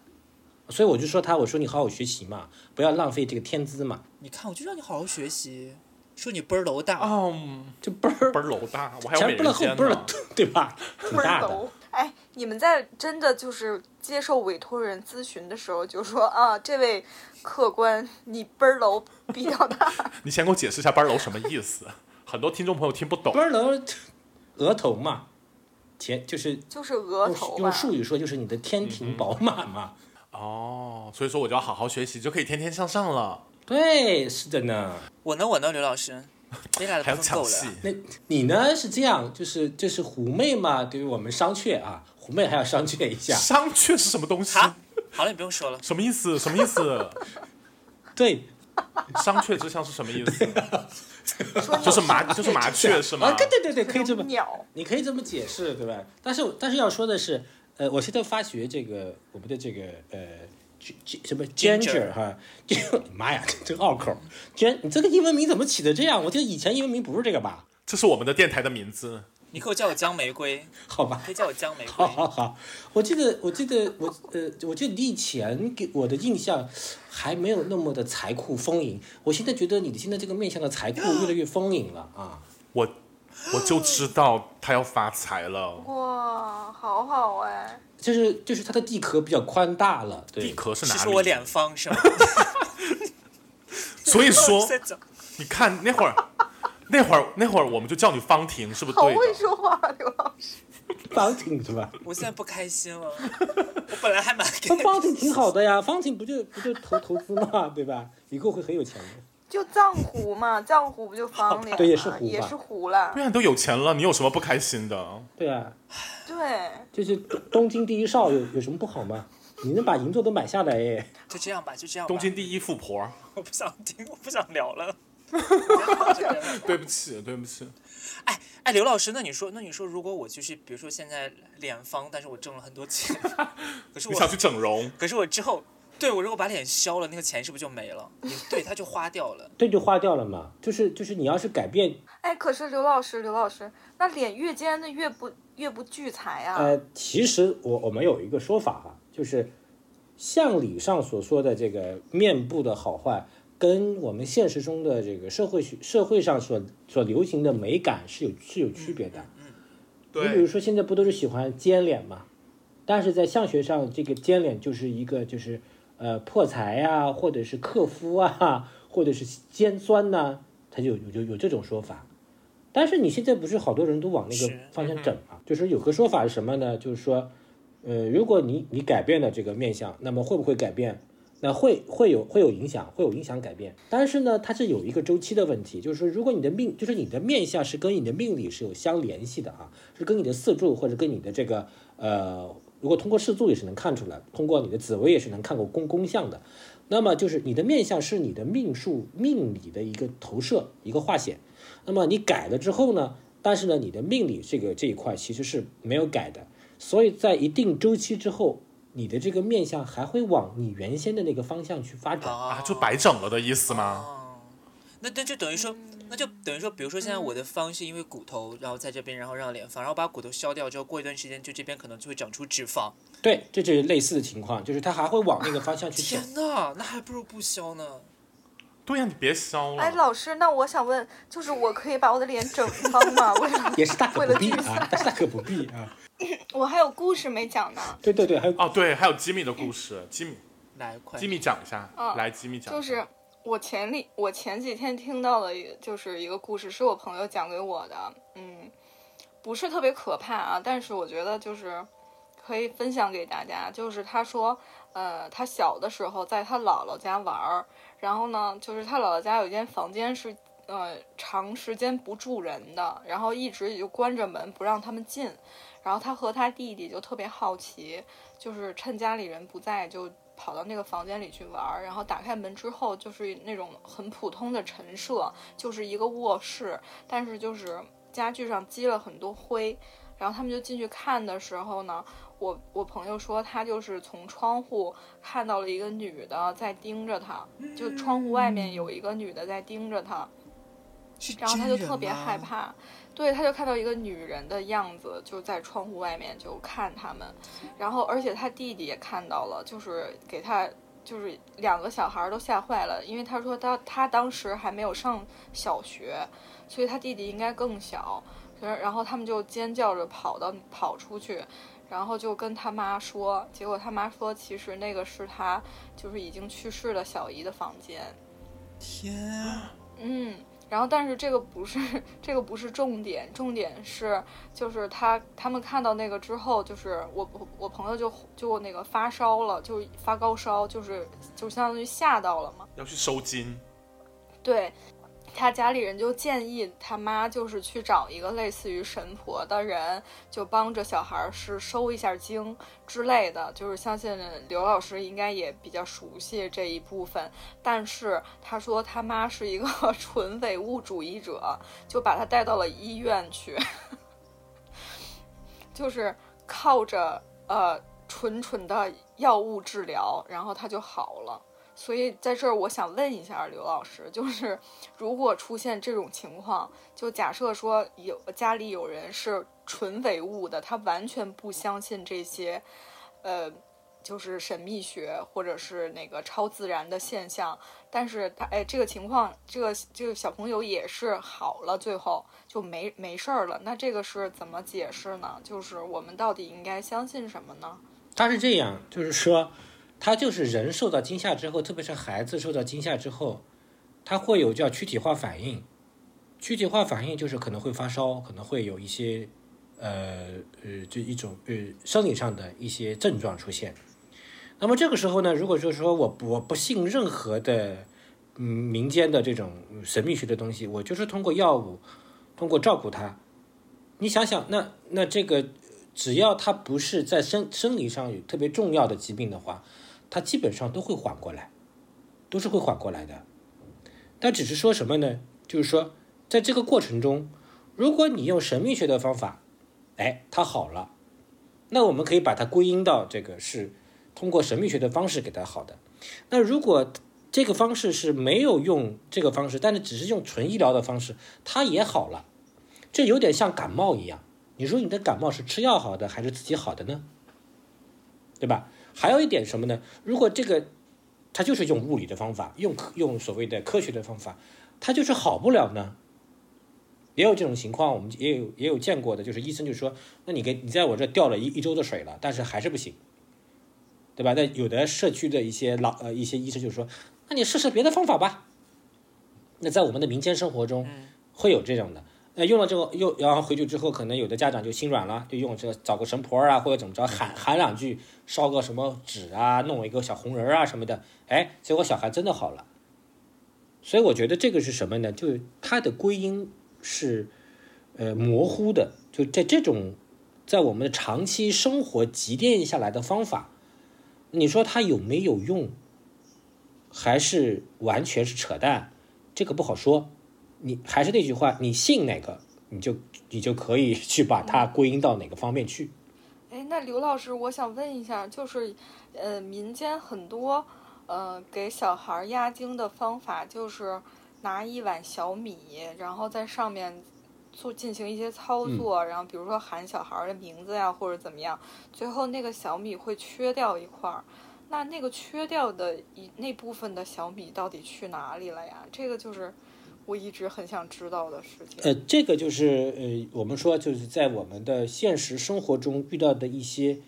所以我就说他，我说你好好学习嘛，不要浪费这个天资嘛，你看，我就让你好好学习，说你倍儿楼大。哦，就倍儿倍儿楼大，我还有美前不了后人尖呢不了。对吧？挺大的。楼。哎，你们在真的就是接受委托人咨询的时候，就说啊，这位客官，你奔儿楼比较大。你先给我解释一下班楼什么意思？很多听众朋友听不懂倍。儿楼，额头嘛，天就是就是额头吧用。术语说就是你的天庭饱满嘛。哦，所以说我就要好好学习，就可以天天向上了。对，是的呢。我呢，我呢，刘老师，没来的还有部分够了。，那你呢是这样，就是就是狐媚嘛，对于我们商榷啊，狐媚还要商榷一下。商榷是什么东西？好，了，你不用说了。什么意思？什么意思？对，商榷之相是什么意思？就是麻，就是麻雀是吗啊，？对对对对，可以这么，鸟。你可以这么解释，对吧？但是但是要说的是，呃，我现在发觉这个我们的这个呃。什么 Ginger 哈，就妈呀，这个拗口，gen 你这个英文名怎么起的这样？我记得以前英文名不是这个吧？这是我们的电台的名字。你 可以叫我姜玫瑰，好吧，可以叫我姜玫瑰好瑰。好好，我记得，我记得，我呃，我记得你以前给我的印象还没有那么的财库丰盈，我现在觉得你的现在这个面向的财库越来越丰盈了啊！我我就知道他要发财了。哇，好好哎。就是就是它的地壳比较宽大了，地，壳是哪里？是说我脸方是吗？所以说你看那会儿，那会儿那会儿我们就叫你方婷，是不是好会？说话，刘老师。方婷是吧？我现在不开心了，我本来还蛮开那心。方婷挺好的呀，方婷不就不就投投资嘛，对吧？以后会很有钱的。就藏狐嘛，藏狐不就方脸吗？对也是狐吧也是狐啦对。呀，你都有钱了，你有什么不开心的？对啊，对，就是东东京第一少有有什么不好吗？你能把银座都买下来耶，就这样吧，就这样吧。东京第一富婆，我不想听，我不想聊了。对不起，对不起。哎哎，刘老师，那你说，那你说，如果我就是，比如说现在脸方，但是我挣了很多钱，可是我，你想去整容？可是我之后，对我如果把脸削了，那个钱是不是就没了？也对，它就花掉了。对就花掉了嘛。就是就是你要是改变，哎，可是刘老师，刘老师，那脸越尖的越不越不聚财啊。呃，其实我我们有一个说法哈、就是相理上所说的这个面部的好坏，跟我们现实中的这个社会学社会上所所流行的美感是有是有区别的。你比如，说现在不都是喜欢尖脸嘛？但是在相学上，这个尖脸就是一个就是呃破财啊，或者是克夫啊，或者是尖酸呐、他就有有有这种说法。但是你现在不是好多人都往那个方向整嘛？就是有个说法是什么呢？就是说，呃，如果你你改变了这个面相，那么会不会改变？那会会有会有影响，会有影响改变。但是呢，它是有一个周期的问题，就是说，如果你的命，就是你的面相是跟你的命理是有相联系的啊，是跟你的四柱或者跟你的这个呃，如果通过四柱也是能看出来，通过你的紫微也是能看过宫宫相的。那么就是你的面相是你的命数命理的一个投射，一个化险。那么你改了之后呢，但是呢，你的命理这个这一块其实是没有改的，所以在一定周期之后，你的这个面相还会往你原先的那个方向去发展。啊，就白整了的意思吗？哦，那那就等于说，那就等于说，比如说现在我的方是因为骨头，然后在这边，然后让脸方，然后把骨头削掉之后，过一段时间就这边可能就会长出脂肪。对，这就是类似的情况，就是它还会往那个方向去走。天呐，那还不如不削呢。对呀，你别削了哎，老师，那我想问，就是我可以把我的脸整方吗？为了也是大可为不必啊，但是大可不必啊。我还有故事没讲呢，对对对，还有哦，对，还有吉米的故事，吉米，来，快吉米讲一下，嗯来，吉米讲。就是我前里我前几天听到的就是一个故事，是我朋友讲给我的，嗯，不是特别可怕啊，但是我觉得就是可以分享给大家。就是他说，呃，他小的时候在他姥姥家玩儿，然后呢，就是他姥姥家有一间房间是。呃，长时间不住人的，然后一直也就关着门不让他们进，然后他和他弟弟就特别好奇，就是趁家里人不在就跑到那个房间里去玩儿，然后打开门之后就是那种很普通的陈设，就是一个卧室，但是就是家具上积了很多灰，然后他们就进去看的时候呢，我我朋友说他就是从窗户看到了一个女的在盯着他，就窗户外面有一个女的在盯着他，然后他就特别害怕，对，他就看到一个女人的样子，就在窗户外面就看他们，然后而且他弟弟也看到了，就是给他就是两个小孩儿都吓坏了，因为他说他他当时还没有上小学，所以他弟弟应该更小，然然后他们就尖叫着跑到跑出去。然后就跟他妈说，结果他妈说，其实那个是他就是已经去世的小姨的房间。天，嗯，然后但是这个不是这个不是重点，重点是就是他他们看到那个之后，就是我我我朋友就就那个发烧了，就发高烧，就是就相当于吓到了嘛。要去收金，对他家里人就建议他妈就是去找一个类似于神婆的人，就帮着小孩儿是收一下经之类的。就是相信刘老师应该也比较熟悉这一部分，但是他说他妈是一个 纯唯物主义者，就把他带到了医院去，就是靠着呃纯纯的药物治疗，然后他就好了。所以在这儿，我想问一下刘老师，就是 如果出现这种情况，就假设说有家里有人是纯唯物的，他完全不相信这些，呃，就是神秘学或者是那个超自然的现象，但是他哎，这个情况，这个这个小朋友也是好了，最后就没没事儿了，那这个是怎么解释呢？就是我们到底应该相信什么呢？他是这样，就是说，他就是人受到惊吓之后，特别是孩子受到惊吓之后，他会有叫躯体化反应。躯体化反应就是可能会发烧，可能会有一些呃呃就一种呃生理上的一些症状出现。那么这个时候呢，如果就是说我我不信任何的嗯民间的这种神秘学的东西，我就是通过药物，通过照顾他。你想想，那那这个只要他不是在生生理上有特别重要的疾病的话，他基本上都会缓过来，都是会缓过来的。但只是说什么呢？就是说，在这个过程中，如果你用神秘学的方法，哎，他好了，那我们可以把它归因到这个是通过神秘学的方式给他好的。那如果这个方式是没有用这个方式，但是只是用纯医疗的方式，他也好了，这有点像感冒一样。你说你的感冒是吃药好的还是自己好的呢？对吧？还有一点什么呢？如果这个他就是用物理的方法，用用所谓的科学的方法，他就是好不了呢。也有这种情况，我们也有也有见过的，就是医生就说，那你给你在我这吊了一一周的水了，但是还是不行，对吧？那有的社区的一些老呃一些医生就说，那你试试别的方法吧。那在我们的民间生活中会有这种的，那用了之后又然后回去之后，可能有的家长就心软了，就用这个找个神婆啊或者怎么着喊喊两句，烧个什么纸啊，弄一个小红人啊什么的，哎，结果小孩真的好了。所以我觉得这个是什么呢？就是它的归因是呃模糊的，就在这种在我们的长期生活积淀下来的方法，你说它有没有用，还是完全是扯淡？这个不好说。你还是那句话，你信哪个，你就你就可以去把它归因到哪个方面去。哎，那刘老师，我想问一下，就是，呃，民间很多，呃，给小孩儿压惊的方法，就是拿一碗小米，然后在上面做进行一些操作，然后比如说喊小孩儿的名字呀，或者怎么样，最后那个小米会缺掉一块儿，那那个缺掉的一那部分的小米到底去哪里了呀？这个就是我一直很想知道的事情。呃，这个就是呃，我们说就是在我们的现实生活中遇到的一些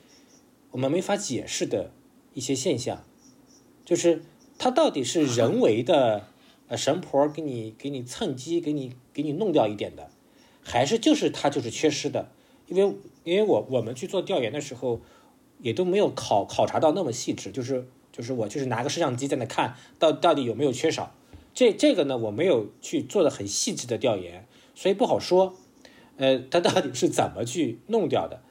我们没法解释的一些现象，就是它到底是人为的呃神婆给你给你蹭机给你给你弄掉一点的，还是就是它就是缺失的？因为因为我我们去做调研的时候，也都没有考考察到那么细致，就是就是我就是拿个摄像机在那看到到底有没有缺少。这这个呢，我没有去做的很细致的调研，所以不好说。呃，它到底是怎么去弄掉的？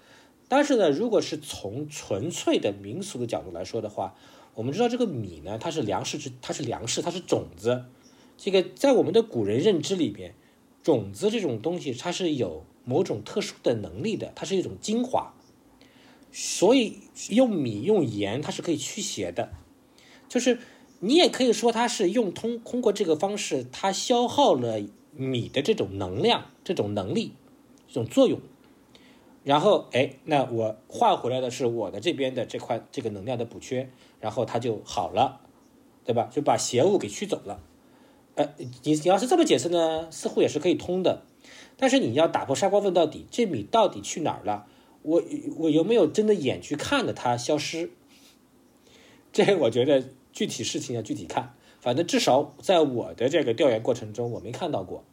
但是呢，如果是从纯粹的民俗的角度来说的话，我们知道这个米呢，它是粮食之，它是粮食，它是种子。这个在我们的古人认知里边，种子这种东西它是有某种特殊的能力的，它是一种精华。所以用米用盐，它是可以驱邪的，就是。你也可以说它是用通通过这个方式，它消耗了米的这种能量、这种能力、这种作用，然后哎，那我换回来的是我的这边的这块这个能量的补缺，然后它就好了，对吧？就把邪物给驱走了。呃，你你要是这么解释呢，似乎也是可以通的。但是你要打破砂锅问到底，这米到底去哪儿了？我我有没有睁着眼去看着它消失？这我觉得。具体事情要具体看，反正至少在我的这个调研过程中，我没看到过，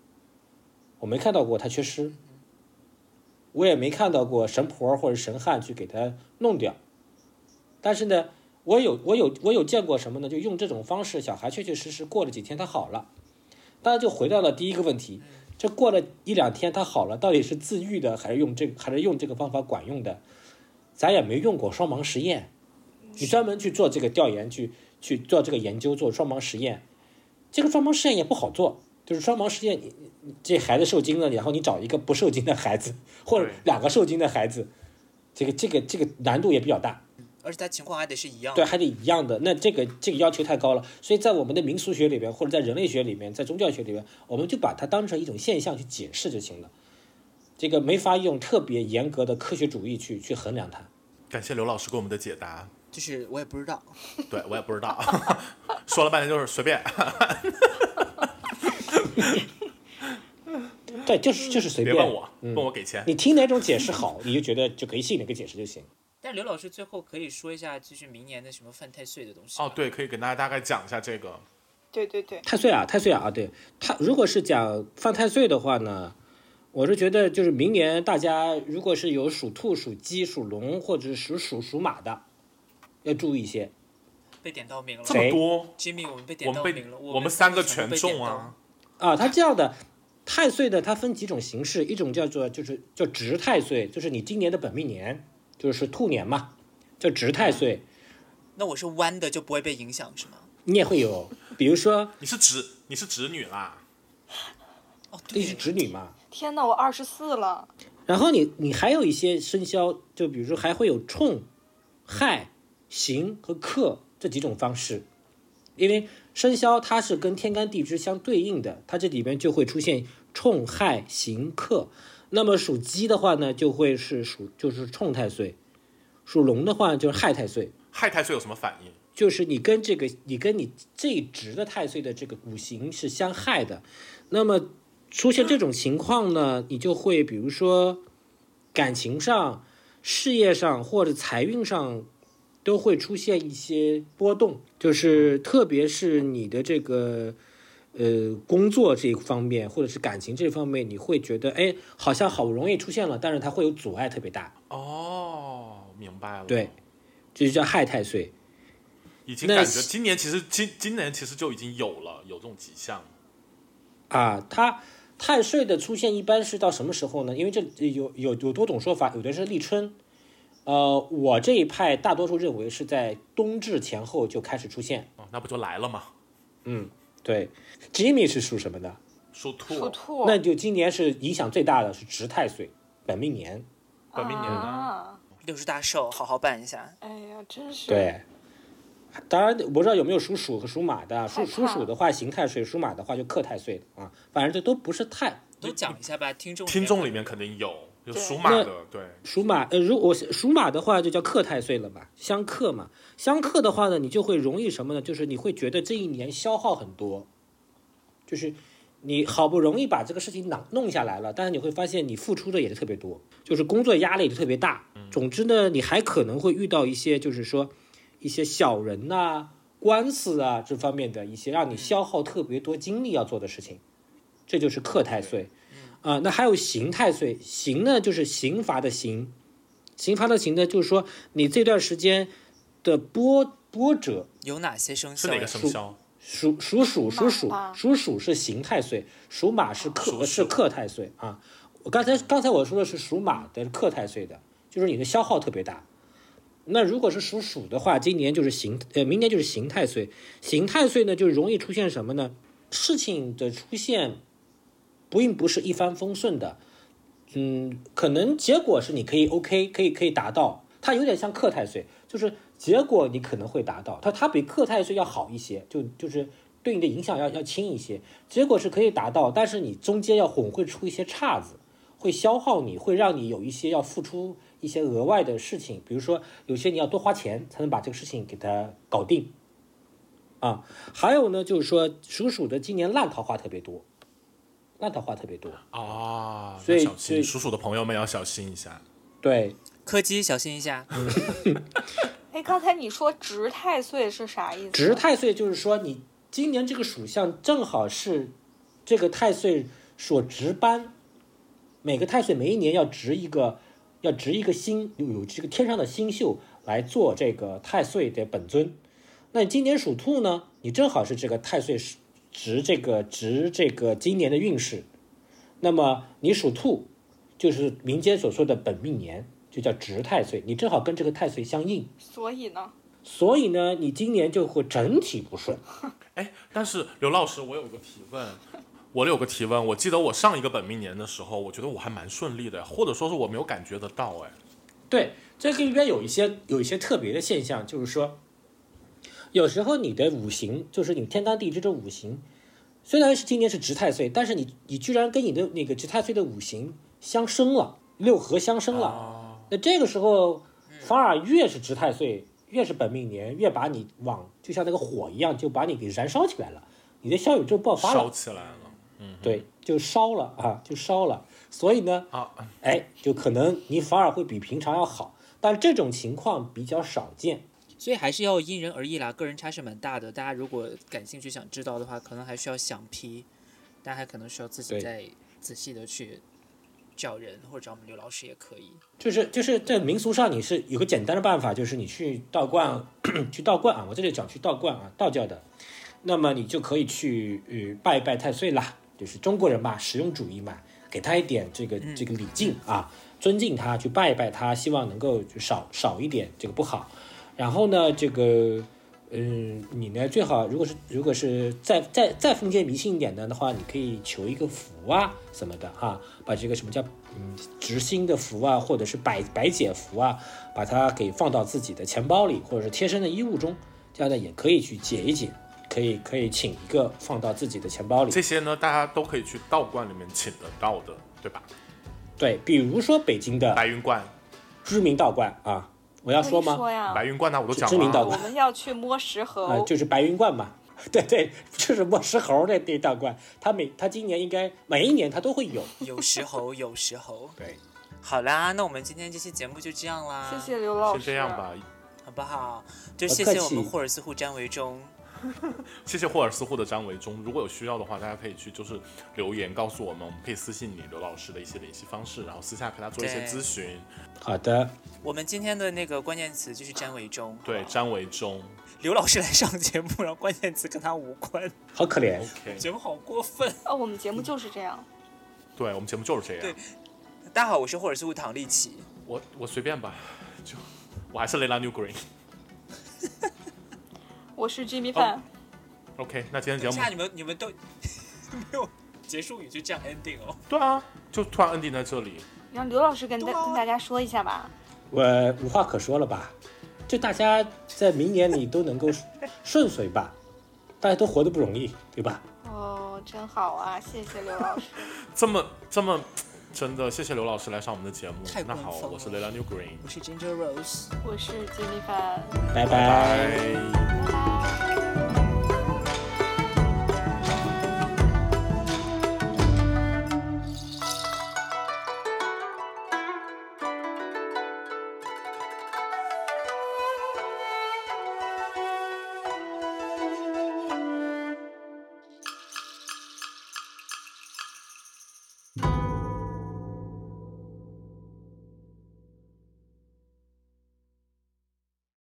我没看到过他缺失，我也没看到过神婆或者神汉去给他弄掉。但是呢，我有我有我有见过什么呢？就用这种方式，小孩确确实实过了几天他好了。当然就回到了第一个问题，这过了一两天他好了，到底是自愈的还是用这个还是用这个方法管用的？咱也没用过双盲实验，你专门去做这个调研去。去做这个研究，做双盲实验，这个双盲实验也不好做。就是双盲实验，你这孩子受精了，然后你找一个不受精的孩子，或者两个受精的孩子，这个这个这个难度也比较大。而且他情况还得是一样。对，还得一样的。那这个这个要求太高了。所以在我们的民俗学里边，或者在人类学里面，在宗教学里边，我们就把它当成一种现象去解释就行了。这个没法用特别严格的科学主义去去衡量它。感谢刘老师给我们的解答。就是我也不知道，对我也不知道，说了半天就是随便。对，就是就是随便。别问我，问我给钱。你听哪种解释好，你就觉得就可以信哪个解释就行。但刘老师最后可以说一下，就是明年的什么犯太岁的东西。哦，对，可以给大家大概讲一下这个。对对对，太岁啊，太岁啊，啊，对，他如果是讲犯太岁的话呢，我是觉得就是明年大家如果是有属兔、属鸡、属龙或者是属鼠、属马的，要注意一些。被点到名了这么多，，Jimmy，我们被我们被点到名了，我们三个全中啊！啊，它这样的太岁的，它分几种形式，一种叫做就是叫值太岁，就是你今年的本命年，就是兔年嘛，叫值太岁。那我是弯的就不会被影响是吗？你也会有，比如说 你是直你是直女啦，哦，你是对，侄女嘛，天呐，我二十四了，然后你你还有一些生肖，就比如说还会有冲、亥、刑和克这几种方式，因为生肖它是跟天干地支相对应的，它这里边就会出现冲、亥、刑、克。那么属鸡的话呢，就会是属就是冲太岁；属龙的话就是亥太岁。亥太岁有什么反应？就是你跟这个你跟你这一值的太岁的这个五行是相害的，那么出现这种情况呢，你就会比如说感情上、事业上或者财运上都会出现一些波动，就是特别是你的这个呃工作这一方面或者是感情这方面，你会觉得哎好像好不容易出现了，但是它会有阻碍特别大，哦，明白了。对，这就叫害太岁。已经感觉今年其实今今年其实就已经有了有这种迹象。啊，它太岁的出现一般是到什么时候呢？因为这有有有多种说法，有的是立春，呃，我这一派大多数认为是在冬至前后就开始出现。哦，那不就来了吗？嗯对，Jimmy 是属什么的？属兔，属兔，那就今年是影响最大的是值太岁，本命年。本命年呢？啊，六十大寿，好好办一下。哎呀，真是，对，当然我不知道有没有属鼠和属马的，属属鼠的话刑太岁，属马的话就克太岁的啊，反正这都不是太。都讲一下吧，听众听众里面面肯定有，有属马的，对，属马，呃，如果属马的话，就叫克太岁了嘛，相克嘛。相克的话呢，你就会容易什么呢？就是你会觉得这一年消耗很多，就是你好不容易把这个事情弄弄下来了，但是你会发现你付出的也是特别多，就是工作压力也特别大。总之呢，你还可能会遇到一些，就是说一些小人呐、官司啊这方面的一些让你消耗特别多精力要做的事情，这就是克太岁。啊、那还有刑太岁，刑呢就是刑罚的刑，刑罚的刑呢就是说你这段时间的波波折，有哪些生是哪个？生肖？属属鼠属鼠属鼠是刑太岁，属马是克、是克太岁啊。我刚才刚才我说的是属马的克太岁的，就是你的消耗特别大。那如果是属鼠的话，今年就是刑呃，明年就是刑太岁。刑太岁呢，就容易出现什么呢？事情的出现不并不是一帆风顺的，嗯，可能结果是你可以 OK，可以可以达到，它有点像克太岁，就是结果你可能会达到，它它比克太岁要好一些，就就是对你的影响要要轻一些，结果是可以达到，但是你中间要混会出一些岔子，会消耗你，会让你有一些要付出一些额外的事情，比如说有些你要多花钱才能把这个事情给它搞定，啊，还有呢就是说属鼠的今年烂桃花特别多，烂桃花特别多，啊，所以所以心，属鼠的朋友们要小心一下。对，柯基小心一下。哎，刚才你说值太岁是啥意思？值太岁就是说你今年这个属相正好是这个太岁所值班，每个太岁每一年要值一个要值一个星，有有这个天上的星宿来做这个太岁的本尊。那你今年属兔呢，你正好是这个太岁是值这个值这个今年的运势，那么你属兔，就是民间所说的本命年，就叫值太岁，你正好跟这个太岁相应。所以呢，所以呢，你今年就会整体不顺。哎，但是刘老师，我有个提问，我有个提问，我记得我上一个本命年的时候，我觉得我还蛮顺利的，或者说是我没有感觉得到，哎，对，这个里边有一些有一些特别的现象，就是说，有时候你的五行，就是你天干地支这五行，虽然是今年是值太岁，但是你你居然跟你的那个值太岁的五行相生了，六合相生了。啊，那这个时候反而越是值太岁，越是本命年，越把你往就像那个火一样，就把你给燃烧起来了，你的小宇宙爆发了。烧起来了，嗯对，就烧了啊，就烧了。所以呢，啊，哎，就可能你反而会比平常要好，但这种情况比较少见。所以还是要因人而异啦，个人差是蛮大的。大家如果感兴趣想知道的话，可能还需要想批，大家还可能需要自己再仔细的去找人，或者找我们刘老师也可以。就是就是在民俗上，你是有个简单的办法，就是你去道观，去道观啊，我这里讲去道观啊，道教的，那么你就可以去呃拜一拜太岁啦，就是中国人嘛，实用主义嘛，给他一点这个这个礼敬啊，尊敬他，去拜一拜他，希望能够就少少一点这个不好。然后呢，这个嗯，你呢最好如果是如果是再再再封建迷信一点的的话，你可以求一个符啊什么的哈、把这个什么叫嗯执心的符啊，或者是百百解符啊，把它给放到自己的钱包里，或者是贴身的衣物中，这样呢也可以去解一解，可以可以请一个放到自己的钱包里。这些呢，大家都可以去道观里面请得到的，对吧？对，比如说北京的白云观，知名道观啊，我要说吗？说呀，白云观呢，我都讲知名道了啊。我们要去摸石猴。呃，就是白云观嘛。对对，就是摸石猴的那道观，他每他今年应该每一年他都会有。有石猴，有石猴。对，好啦，那我们今天这期节目就这样啦，谢谢刘老师。先这样吧，好不好？就谢谢我们霍尔斯互詹维忠。谢谢霍尔斯户的张维忠。如果有需要的话，大家可以去就是留言告诉我们，我们可以私信你刘老师的一些联系方式，然后私下跟他做一些咨询。好的，我们今天的那个关键词就是詹维忠。对，好不好张维忠。刘老师来上节目，然后关键词跟他无关，好可怜。节目好过分。哦，我们节目就是这样。对我们节目就是这样对。大家好，我是霍尔斯户唐立奇。我我随便吧，就我还是雷拉 New Green。我是 Jimmy 范。OK，那今天节目等一下，你们你们都 没有结束语就这样 ending 哦。对啊，就突然 ending 在这里。让刘老师跟大啊跟大家说一下吧。我无话可说了吧？就大家在明年里都能够顺遂吧，大家都活得不容易，对吧？哦，真好啊！谢谢刘老师。这 么这么，真的，谢谢刘老师来上我们的节目。那好，我是 Leila Newgreen，我是 Ginger Rose，我是 Jennifer，拜拜。